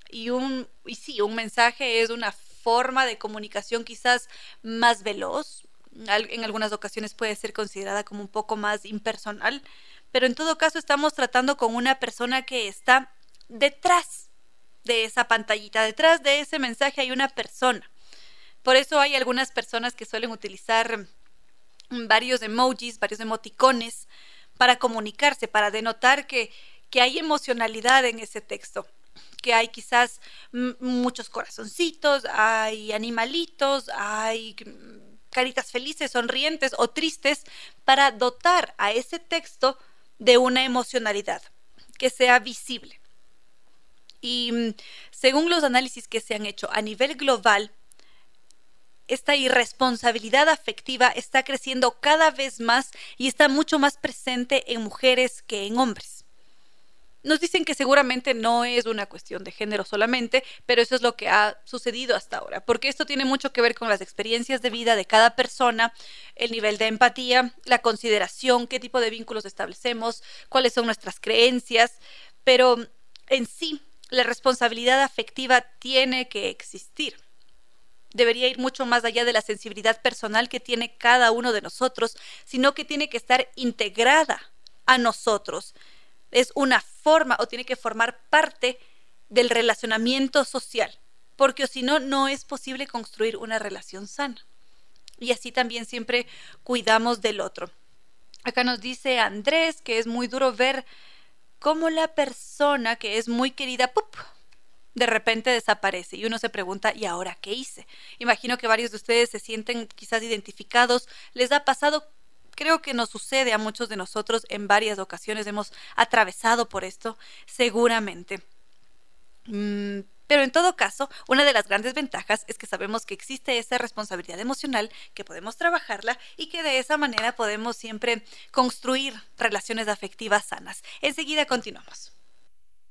Y un y sí, un mensaje es una forma de comunicación quizás más veloz, en algunas ocasiones puede ser considerada como un poco más impersonal, pero en todo caso estamos tratando con una persona que está detrás de esa pantallita, detrás de ese mensaje hay una persona. Por eso hay algunas personas que suelen utilizar varios emojis, varios emoticones para comunicarse, para denotar que, que hay emocionalidad en ese texto que hay quizás muchos corazoncitos, hay animalitos, hay caritas felices, sonrientes o tristes para dotar a ese texto de una emocionalidad que sea visible. Y mm, según los análisis que se han hecho a nivel global, esta irresponsabilidad afectiva está creciendo cada vez más y está mucho más presente en mujeres que en hombres. Nos dicen que seguramente no es una cuestión de género solamente, pero eso es lo que ha sucedido hasta ahora, porque esto tiene mucho que ver con las experiencias de vida de cada persona, el nivel de empatía, la consideración, qué tipo de vínculos establecemos, cuáles son nuestras creencias, pero en sí la responsabilidad afectiva tiene que existir. Debería ir mucho más allá de la sensibilidad personal que tiene cada uno de nosotros, sino que tiene que estar integrada a nosotros es una forma o tiene que formar parte del relacionamiento social, porque si no, no es posible construir una relación sana. Y así también siempre cuidamos del otro. Acá nos dice Andrés que es muy duro ver cómo la persona que es muy querida, ¡pup! de repente desaparece y uno se pregunta, ¿y ahora qué hice? Imagino que varios de ustedes se sienten quizás identificados, les ha pasado creo que nos sucede a muchos de nosotros en varias ocasiones, hemos atravesado por esto, seguramente. Mm, pero en todo caso, una de las grandes ventajas es que sabemos que existe esa responsabilidad emocional, que podemos trabajarla y que de esa manera podemos siempre construir relaciones afectivas sanas. Enseguida continuamos.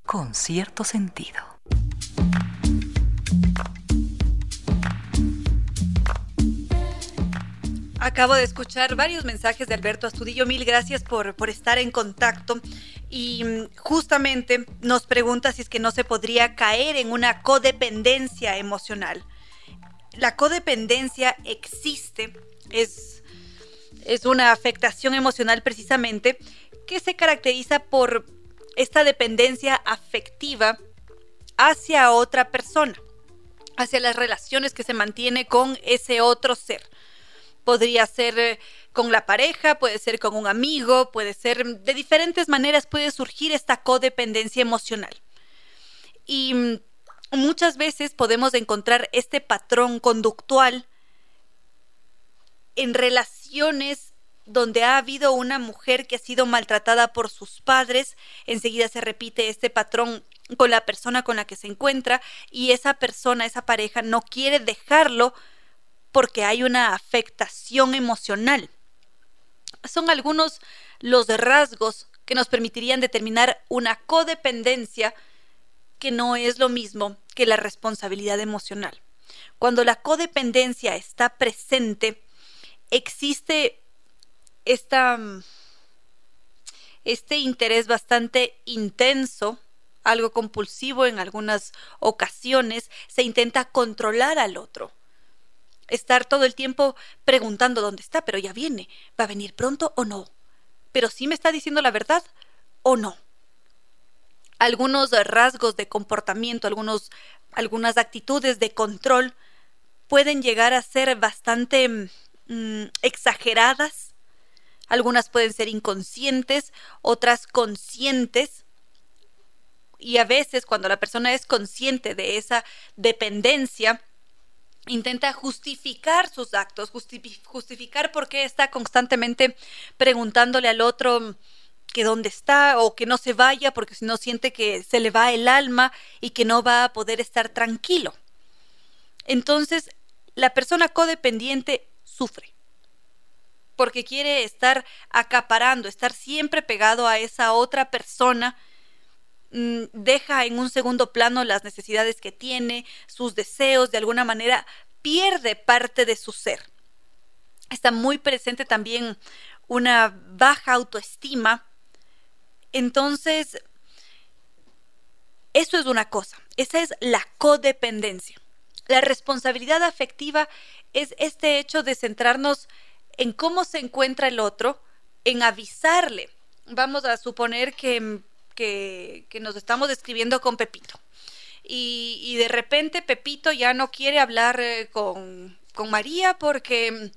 Con cierto sentido. Acabo de escuchar varios mensajes de Alberto Astudillo. Mil gracias por, por estar en contacto. Y mm, justamente nos pregunta si es que no se podría caer en una codependencia emocional. La codependencia existe, es, es una afectación emocional precisamente que se caracteriza por esta dependencia afectiva hacia otra persona, hacia las relaciones que se mantiene con ese otro ser podría ser eh, con la pareja, puede ser con un amigo, puede ser de diferentes maneras puede surgir esta codependencia emocional. Y mm, muchas veces podemos encontrar este patrón conductual en relaciones donde ha habido una mujer que ha sido maltratada por sus padres, enseguida se repite este patrón con la persona con la que se encuentra y esa persona, esa pareja no quiere dejarlo porque hay una afectación emocional. Son algunos los rasgos que nos permitirían determinar una codependencia que no es lo mismo que la responsabilidad emocional. Cuando la codependencia está presente, existe esta, este interés bastante intenso, algo compulsivo en algunas ocasiones, se intenta controlar al otro estar todo el tiempo preguntando dónde está, pero ya viene, ¿va a venir pronto o no? ¿Pero sí me está diciendo la verdad o no? Algunos rasgos de comportamiento, algunos, algunas actitudes de control pueden llegar a ser bastante mm, exageradas, algunas pueden ser inconscientes, otras conscientes, y a veces cuando la persona es consciente de esa dependencia, intenta justificar sus actos, justificar por qué está constantemente preguntándole al otro que dónde está o que no se vaya porque si no siente que se le va el alma y que no va a poder estar tranquilo. Entonces, la persona codependiente sufre porque quiere estar acaparando, estar siempre pegado a esa otra persona deja en un segundo plano las necesidades que tiene, sus deseos, de alguna manera pierde parte de su ser. Está muy presente también una baja autoestima. Entonces, eso es una cosa, esa es la codependencia. La responsabilidad afectiva es este hecho de centrarnos en cómo se encuentra el otro, en avisarle. Vamos a suponer que, que, nos estamos describiendo con Pepito. Y, de repente Pepito ya no quiere hablar eh, con, con María porque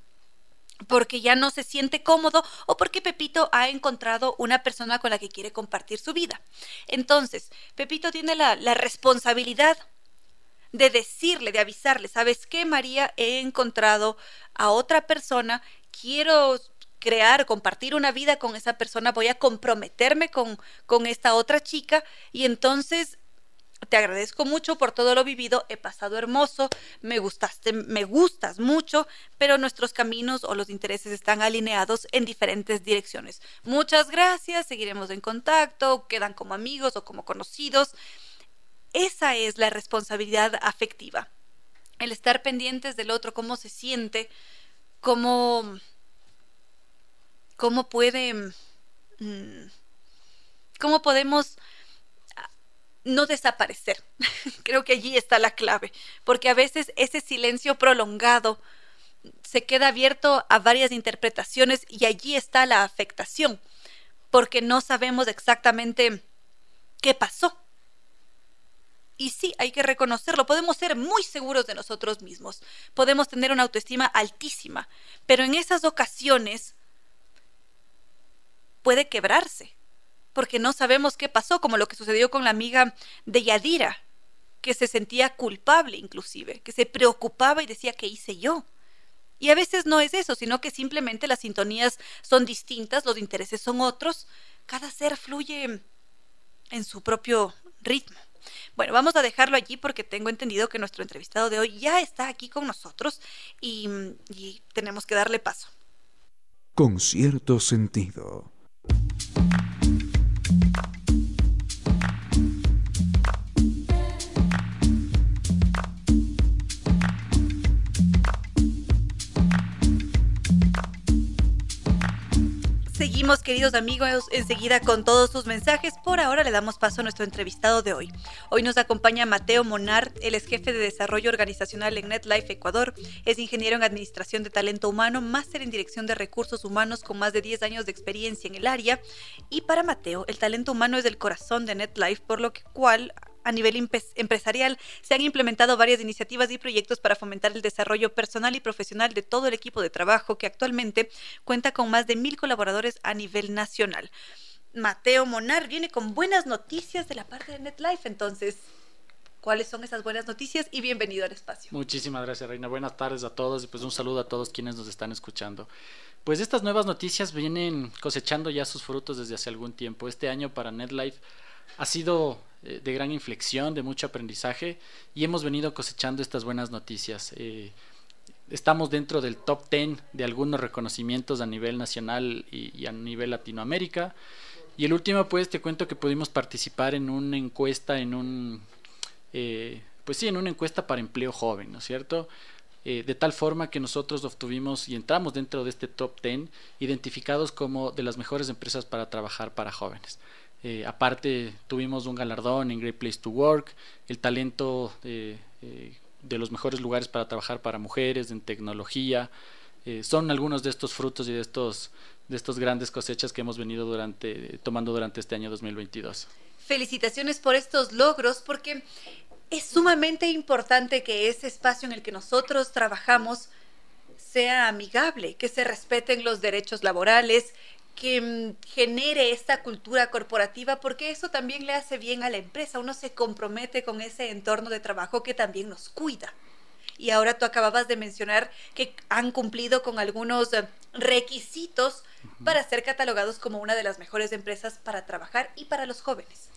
porque ya no se siente cómodo o porque Pepito ha encontrado una persona con la que quiere compartir su vida. Entonces, Pepito tiene la, la responsabilidad de decirle, de avisarle, ¿sabes qué, María? He encontrado a otra persona, quiero crear, compartir una vida con esa persona, voy a comprometerme con, con esta otra chica y entonces te agradezco mucho por todo lo vivido, he pasado hermoso, me gustaste, me gustas mucho, pero nuestros caminos o los intereses están alineados en diferentes direcciones. Muchas gracias, seguiremos en contacto, quedan como amigos o como conocidos. Esa es la responsabilidad afectiva. El estar pendientes del otro, cómo se siente, cómo, cómo mm, cómo podemos ah, no desaparecer. Creo que allí está la clave, porque a veces ese silencio prolongado se queda abierto a varias interpretaciones y allí está la afectación, porque no sabemos exactamente qué pasó. Y sí, hay que reconocerlo, podemos ser muy seguros de nosotros mismos, podemos tener una autoestima altísima, pero en esas ocasiones puede quebrarse, porque no sabemos qué pasó, como lo que sucedió con la amiga de Yadira, que se sentía culpable inclusive, que se preocupaba y decía, ¿qué hice yo? Y a veces no es eso, sino que simplemente las sintonías son distintas, los intereses son otros, cada ser fluye en su propio ritmo. Bueno, vamos a dejarlo allí porque tengo entendido que nuestro entrevistado de hoy ya está aquí con nosotros y, y tenemos que darle paso. Con cierto sentido. Bye. Seguimos, queridos amigos, enseguida con todos sus mensajes. Por ahora le damos paso a nuestro entrevistado de hoy. Hoy nos acompaña Mateo Monar, él es jefe de desarrollo organizacional en NetLife Ecuador, es ingeniero en administración de talento humano, máster en dirección de recursos humanos con más de 10 años de experiencia en el área. Y para Mateo, el talento humano es el corazón de NetLife, por lo cual a nivel empresarial se han implementado varias iniciativas y proyectos para fomentar el desarrollo personal y profesional de todo el equipo de trabajo que actualmente cuenta con más de mil colaboradores a nivel nacional. Mateo Monar viene con buenas noticias de la parte de NetLife, entonces cuáles son esas buenas noticias y bienvenido al espacio. Muchísimas gracias, Reina. Buenas tardes a todos y pues un saludo a todos quienes nos están escuchando. Pues estas nuevas noticias vienen cosechando ya sus frutos desde hace algún tiempo. Este año para NetLife ha sido eh, de gran inflexión, de mucho aprendizaje y hemos venido cosechando estas buenas noticias. Eh, estamos dentro del top 10 de algunos reconocimientos a nivel nacional y, a nivel Latinoamérica. Y el último, pues te cuento que pudimos participar en una encuesta, en un, eh, pues sí, en una encuesta para empleo joven, ¿no es cierto? de tal forma que nosotros obtuvimos y entramos dentro de este top 10 identificados como de las mejores empresas para trabajar para jóvenes. Eh, aparte tuvimos un galardón en Great Place to Work, el talento eh, de los mejores lugares para trabajar para mujeres en tecnología. Eh, son algunos de estos frutos y de estos de estos grandes cosechas que hemos venido durante tomando durante este año 2022. Felicitaciones por estos logros porque es sumamente importante que ese espacio en el que nosotros trabajamos sea amigable, que se respeten los derechos laborales, que mm, genere esta cultura corporativa, porque eso también le hace bien a la empresa. Uno se compromete con ese entorno de trabajo que también nos cuida. Y ahora tú acababas de mencionar que han cumplido con algunos eh, requisitos para ser catalogados como una de las mejores empresas para trabajar y para los jóvenes.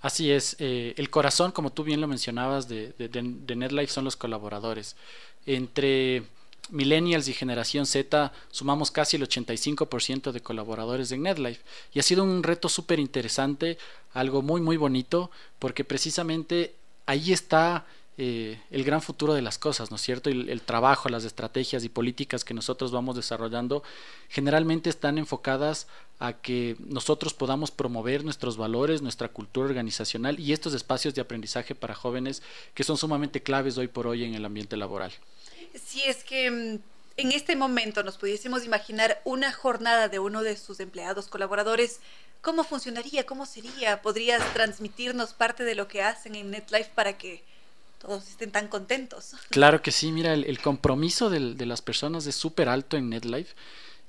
Así es, eh, el corazón, como tú bien lo mencionabas, de, de, de NetLife son los colaboradores. Entre millennials y generación Z sumamos casi el 85% de colaboradores en NetLife y ha sido un reto súper interesante, algo muy muy bonito, porque precisamente ahí está eh, el gran futuro de las cosas, ¿no es cierto? El, el, trabajo, las estrategias y políticas que nosotros vamos desarrollando generalmente están enfocadas a que nosotros podamos promover nuestros valores, nuestra cultura organizacional y estos espacios de aprendizaje para jóvenes que son sumamente claves hoy por hoy en el ambiente laboral. Si es que mm, en este momento nos pudiésemos imaginar una jornada de uno de sus empleados, colaboradores, ¿cómo funcionaría? ¿Cómo sería? ¿Podrías transmitirnos parte de lo que hacen en NetLife para que todos estén tan contentos? Claro que sí, mira, el, compromiso de las personas es súper alto en NetLife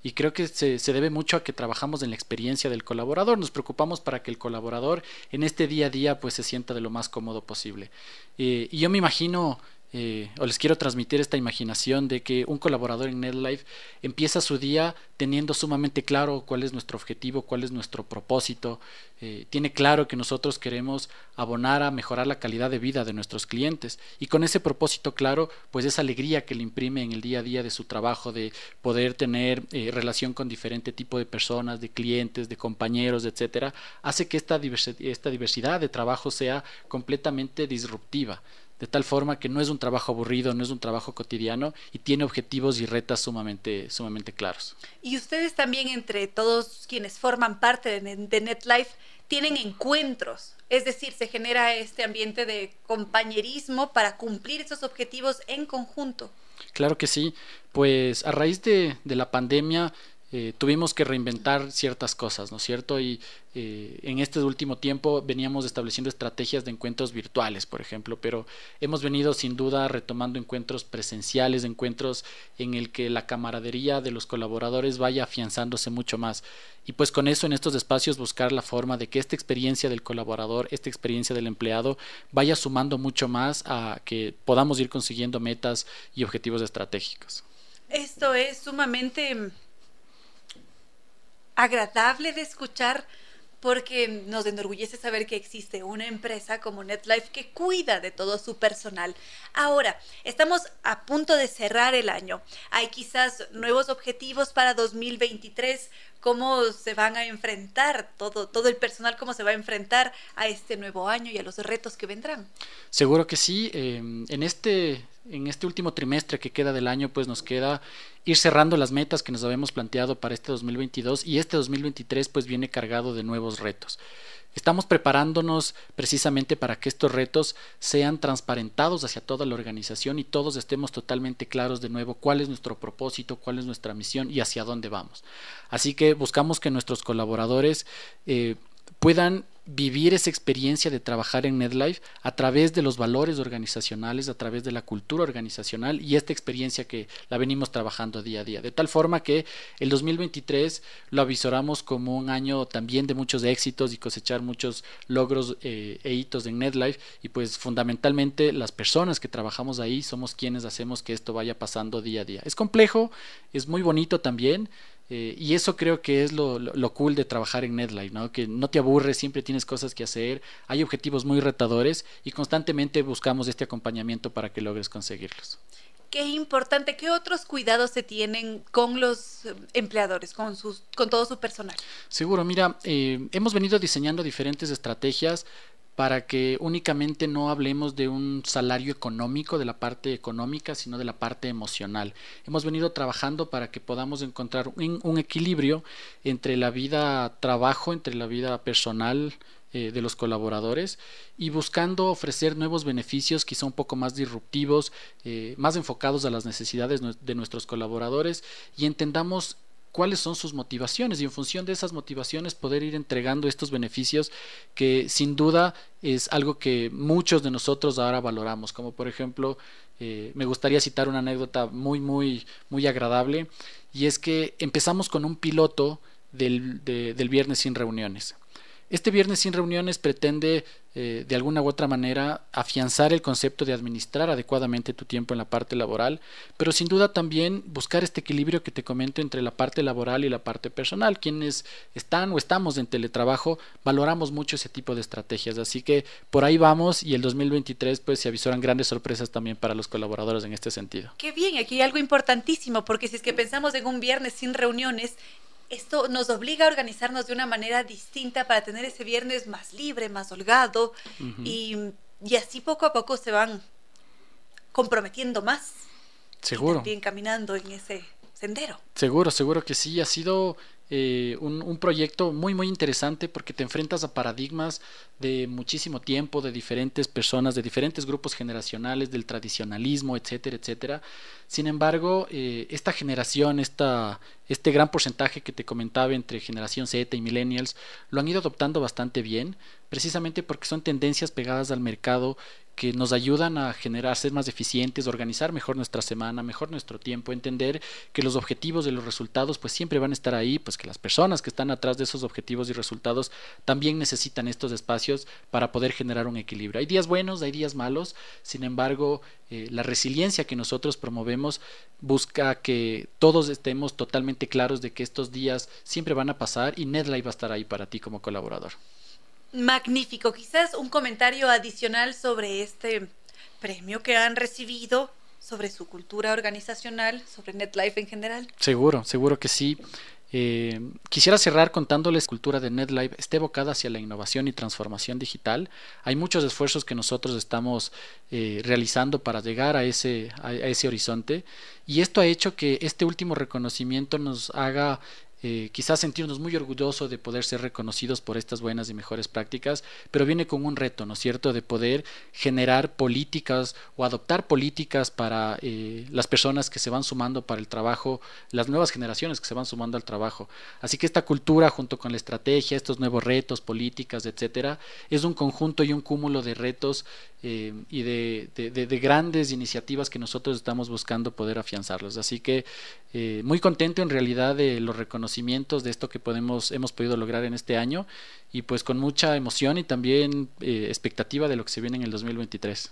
y creo que se, se, debe mucho a que trabajamos en la experiencia del colaborador. Nos preocupamos para que el colaborador en este día a día pues se sienta de lo más cómodo posible. Eh, y yo me imagino eh, o les quiero transmitir esta imaginación de que un colaborador en NetLife empieza su día teniendo sumamente claro cuál es nuestro objetivo, cuál es nuestro propósito, eh, tiene claro que nosotros queremos abonar a mejorar la calidad de vida de nuestros clientes. Y con ese propósito claro, pues esa alegría que le imprime en el día a día de su trabajo, de poder tener eh, relación con diferente tipo de personas, de clientes, de compañeros, etcétera, hace que esta, esta diversidad de trabajo sea completamente disruptiva de tal forma que no es un trabajo aburrido, no es un trabajo cotidiano y tiene objetivos y retas sumamente, sumamente claros. Y ustedes también, entre todos quienes forman parte de, de NetLife, tienen encuentros, es decir, se genera este ambiente de compañerismo para cumplir esos objetivos en conjunto. Claro que sí, pues a raíz de, de la pandemia eh, tuvimos que reinventar ciertas cosas, ¿no es cierto? Y eh, en este último tiempo veníamos estableciendo estrategias de encuentros virtuales, por ejemplo, pero hemos venido sin duda retomando encuentros presenciales, encuentros en el que la camaradería de los colaboradores vaya afianzándose mucho más. Y pues con eso en estos espacios buscar la forma de que esta experiencia del colaborador, esta experiencia del empleado vaya sumando mucho más a que podamos ir consiguiendo metas y objetivos estratégicos. Esto es sumamente agradable de escuchar porque nos enorgullece saber que existe una empresa como NetLife que cuida de todo su personal. Ahora, estamos a punto de cerrar el año. Hay quizás nuevos objetivos para 2023. ¿Cómo se van a enfrentar todo, todo el personal, cómo se va a enfrentar a este nuevo año y a los retos que vendrán? Seguro que sí. Eh, en este en este último trimestre que queda del año, pues nos queda ir cerrando las metas que nos habíamos planteado para este 2022 y este 2023 pues viene cargado de nuevos retos. Estamos preparándonos precisamente para que estos retos sean transparentados hacia toda la organización y todos estemos totalmente claros de nuevo cuál es nuestro propósito, cuál es nuestra misión y hacia dónde vamos. Así que buscamos que nuestros colaboradores eh, puedan vivir esa experiencia de trabajar en NetLife a través de los valores organizacionales, a través de la cultura organizacional y esta experiencia que la venimos trabajando día a día. De tal forma que el 2023 lo avisoramos como un año también de muchos éxitos y cosechar muchos logros eh, e hitos en NetLife y pues fundamentalmente las personas que trabajamos ahí somos quienes hacemos que esto vaya pasando día a día. Es complejo, es muy bonito también eh, y eso creo que es lo, lo, lo, cool de trabajar en NetLife, ¿no? Que no te aburres, siempre tienes cosas que hacer, hay objetivos muy retadores y constantemente buscamos este acompañamiento para que logres conseguirlos. Qué importante, ¿qué otros cuidados se tienen con los empleadores, con, sus, con todo su personal? Seguro, mira, eh, hemos venido diseñando diferentes estrategias para que únicamente no hablemos de un salario económico, de la parte económica, sino de la parte emocional. Hemos venido trabajando para que podamos encontrar un, equilibrio entre la vida trabajo, entre la vida personal, eh, de los colaboradores y buscando ofrecer nuevos beneficios quizá un poco más disruptivos, eh, más enfocados a las necesidades de nuestros colaboradores y entendamos cuáles son sus motivaciones y en función de esas motivaciones poder ir entregando estos beneficios que sin duda es algo que muchos de nosotros ahora valoramos, como por ejemplo, eh, me gustaría citar una anécdota muy, muy, muy agradable y es que empezamos con un piloto del, de, del viernes sin reuniones. Este viernes sin reuniones pretende eh, de alguna u otra manera afianzar el concepto de administrar adecuadamente tu tiempo en la parte laboral, pero sin duda también buscar este equilibrio que te comento entre la parte laboral y la parte personal. Quienes están o estamos en teletrabajo valoramos mucho ese tipo de estrategias, así que por ahí vamos y el 2023 pues se avisoran grandes sorpresas también para los colaboradores en este sentido. Qué bien, aquí hay algo importantísimo, porque si es que pensamos en un viernes sin reuniones, esto nos obliga a organizarnos de una manera distinta para tener ese viernes más libre, más holgado y, así poco a poco se van comprometiendo más. Seguro. Y también caminando en ese sendero. Seguro, seguro que sí. Ha sido eh, un, proyecto muy muy interesante porque te enfrentas a paradigmas de muchísimo tiempo, de diferentes personas, de diferentes grupos generacionales, del tradicionalismo, etcétera, etcétera. Sin embargo, eh, esta generación, esta, este gran porcentaje que te comentaba entre generación Z y millennials, lo han ido adoptando bastante bien, precisamente porque son tendencias pegadas al mercado que nos ayudan a generar, ser más eficientes, organizar mejor nuestra semana, mejor nuestro tiempo, entender que los objetivos de los resultados pues siempre van a estar ahí, pues que las personas que están atrás de esos objetivos y resultados también necesitan estos espacios para poder generar un equilibrio. Hay días buenos, hay días malos, sin embargo, eh, la resiliencia que nosotros promovemos busca que todos estemos totalmente claros de que estos días siempre van a pasar y NetLife va a estar ahí para ti como colaborador. Magnífico. Quizás un comentario adicional sobre este premio que han recibido, sobre su cultura organizacional, sobre NetLife en general. Seguro, seguro que sí. Eh, quisiera cerrar contándoles cultura de NetLife esté evocada hacia la innovación y transformación digital. Hay muchos esfuerzos que nosotros estamos eh, realizando para llegar a ese, a ese horizonte y esto ha hecho que este último reconocimiento nos haga eh, quizás sentirnos muy orgullosos de poder ser reconocidos por estas buenas y mejores prácticas, pero viene con un reto, ¿no es cierto?, de poder generar políticas o adoptar políticas para eh, las personas que se van sumando para el trabajo, las nuevas generaciones que se van sumando al trabajo. Así que esta cultura, junto con la estrategia, estos nuevos retos, políticas, etcétera, es un conjunto y un cúmulo de retos eh, y de, de, grandes iniciativas que nosotros estamos buscando poder afianzarlos. Así que muy contento en realidad de los reconocimientos de esto que podemos, hemos podido lograr en este año y pues con mucha emoción y también eh, expectativa de lo que se viene en el 2023.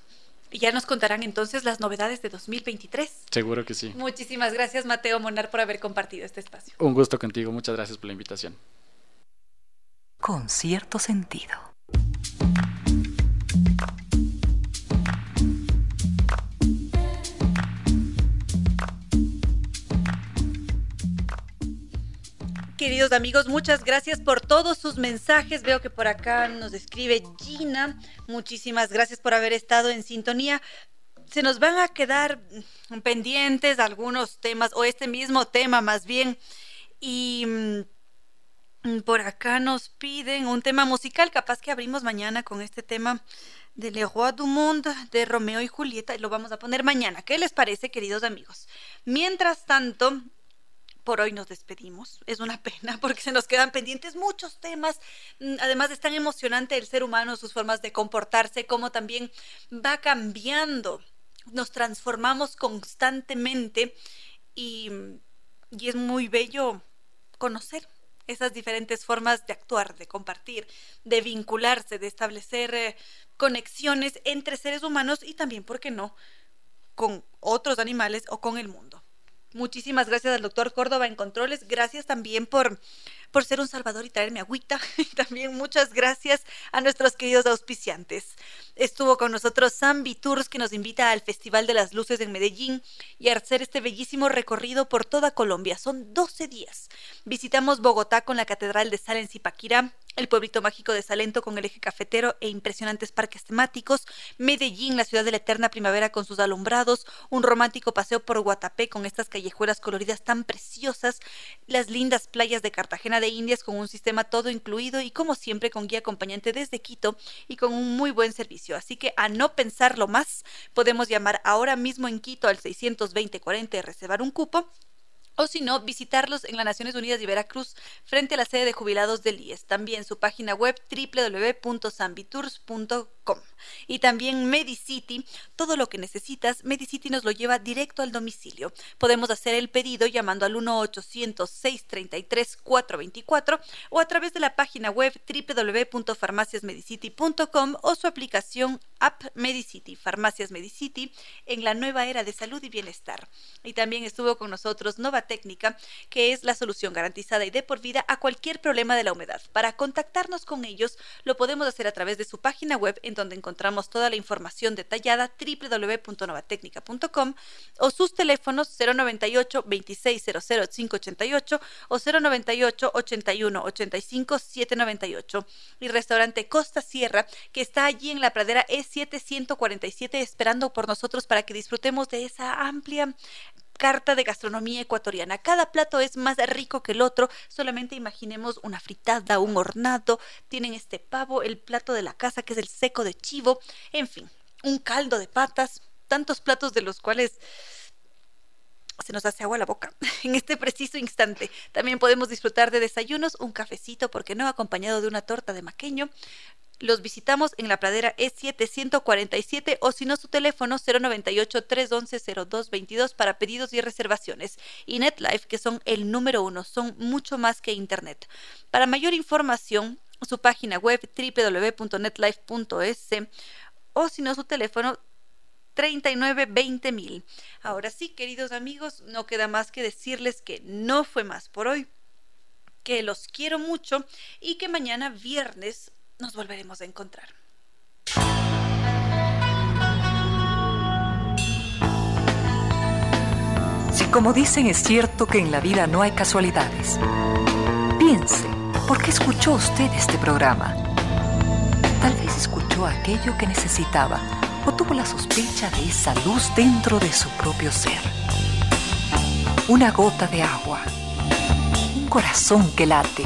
Y ya nos contarán entonces las novedades de 2023. Seguro que sí. Muchísimas gracias Mateo Monar por haber compartido este espacio. Un gusto contigo, muchas gracias por la invitación. Con cierto sentido. Queridos amigos, muchas gracias por todos sus mensajes. Veo que por acá nos escribe Gina. Muchísimas gracias por haber estado en sintonía. Se nos van a quedar pendientes algunos temas, o este mismo tema más bien. Y mm, por acá nos piden un tema musical. Capaz que abrimos mañana con este tema de Le Roi du Monde de Romeo y Julieta. Y lo vamos a poner mañana. ¿Qué les parece, queridos amigos? Mientras tanto, por hoy nos despedimos. Es una pena porque se nos quedan pendientes muchos temas. Mm, además es tan emocionante el ser humano, sus formas de comportarse, cómo también va cambiando. Nos transformamos constantemente y, y es muy bello conocer esas diferentes formas de actuar, de compartir, de vincularse, de establecer eh, conexiones entre seres humanos y también, ¿por qué no?, con otros animales o con el mundo. Muchísimas gracias al doctor Córdoba en Controles. Gracias también por, por ser un salvador y traerme agüita. Y también muchas gracias a nuestros queridos auspiciantes. Estuvo con nosotros Zambi Tours, que nos invita al Festival de las Luces en Medellín y a hacer este bellísimo recorrido por toda Colombia. Son 12 días. Visitamos Bogotá con la Catedral de Sal en Zipaquirá, el pueblito mágico de Salento con el eje cafetero e impresionantes parques temáticos, Medellín, la ciudad de la eterna primavera con sus alumbrados, un romántico paseo por Guatapé con estas callejuelas coloridas tan preciosas, las lindas playas de Cartagena de Indias con un sistema todo incluido y como siempre con guía acompañante desde Quito y con un muy buen servicio. Así que a no pensarlo más, podemos llamar ahora mismo en Quito al 620 40 y reservar un cupo o si no, visitarlos en las Naciones Unidas de Veracruz frente a la sede de jubilados del IES. También su página web www.sambitours.com. Y también Medicity, todo lo que necesitas, Medicity nos lo lleva directo al domicilio. Podemos hacer el pedido llamando al 1-800-633-424 o a través de la página web www.farmaciasmedicity.com o su aplicación App Medicity, Farmacias Medicity, en la nueva era de salud y bienestar. Y también estuvo con nosotros Nova Técnica, que es la solución garantizada y de por vida a cualquier problema de la humedad. Para contactarnos con ellos, lo podemos hacer a través de su página web, en donde encontramos toda la información detallada, www.novatecnica.com, o sus teléfonos 098 2600 588 o 098 81 85 798. Y restaurante Costa Sierra, que está allí en la pradera E747 esperando por nosotros para que disfrutemos de esa amplia carta de gastronomía ecuatoriana. Cada plato es más rico que el otro. Solamente imaginemos una fritada, un hornado. Tienen este pavo, el plato de la casa que es el seco de chivo. En fin, un caldo de patas. Tantos platos de los cuales se nos hace agua la boca en este preciso instante. También podemos disfrutar de desayunos, un cafecito, porque no, acompañado de una torta de maqueño. Los visitamos en la pradera E747 o si no su teléfono 098-311-0222 para pedidos y reservaciones. Y NetLife, que son el número uno, son mucho más que Internet. Para mayor información, su página web www.netlife.es o si no su teléfono 39 mil. Ahora sí, queridos amigos, no queda más que decirles que no fue más por hoy, que los quiero mucho y que mañana viernes nos volveremos a encontrar. Si como dicen es cierto que en la vida no hay casualidades, piense, ¿por qué escuchó usted este programa? Tal vez escuchó aquello que necesitaba o tuvo la sospecha de esa luz dentro de su propio ser. Una gota de agua, un corazón que late,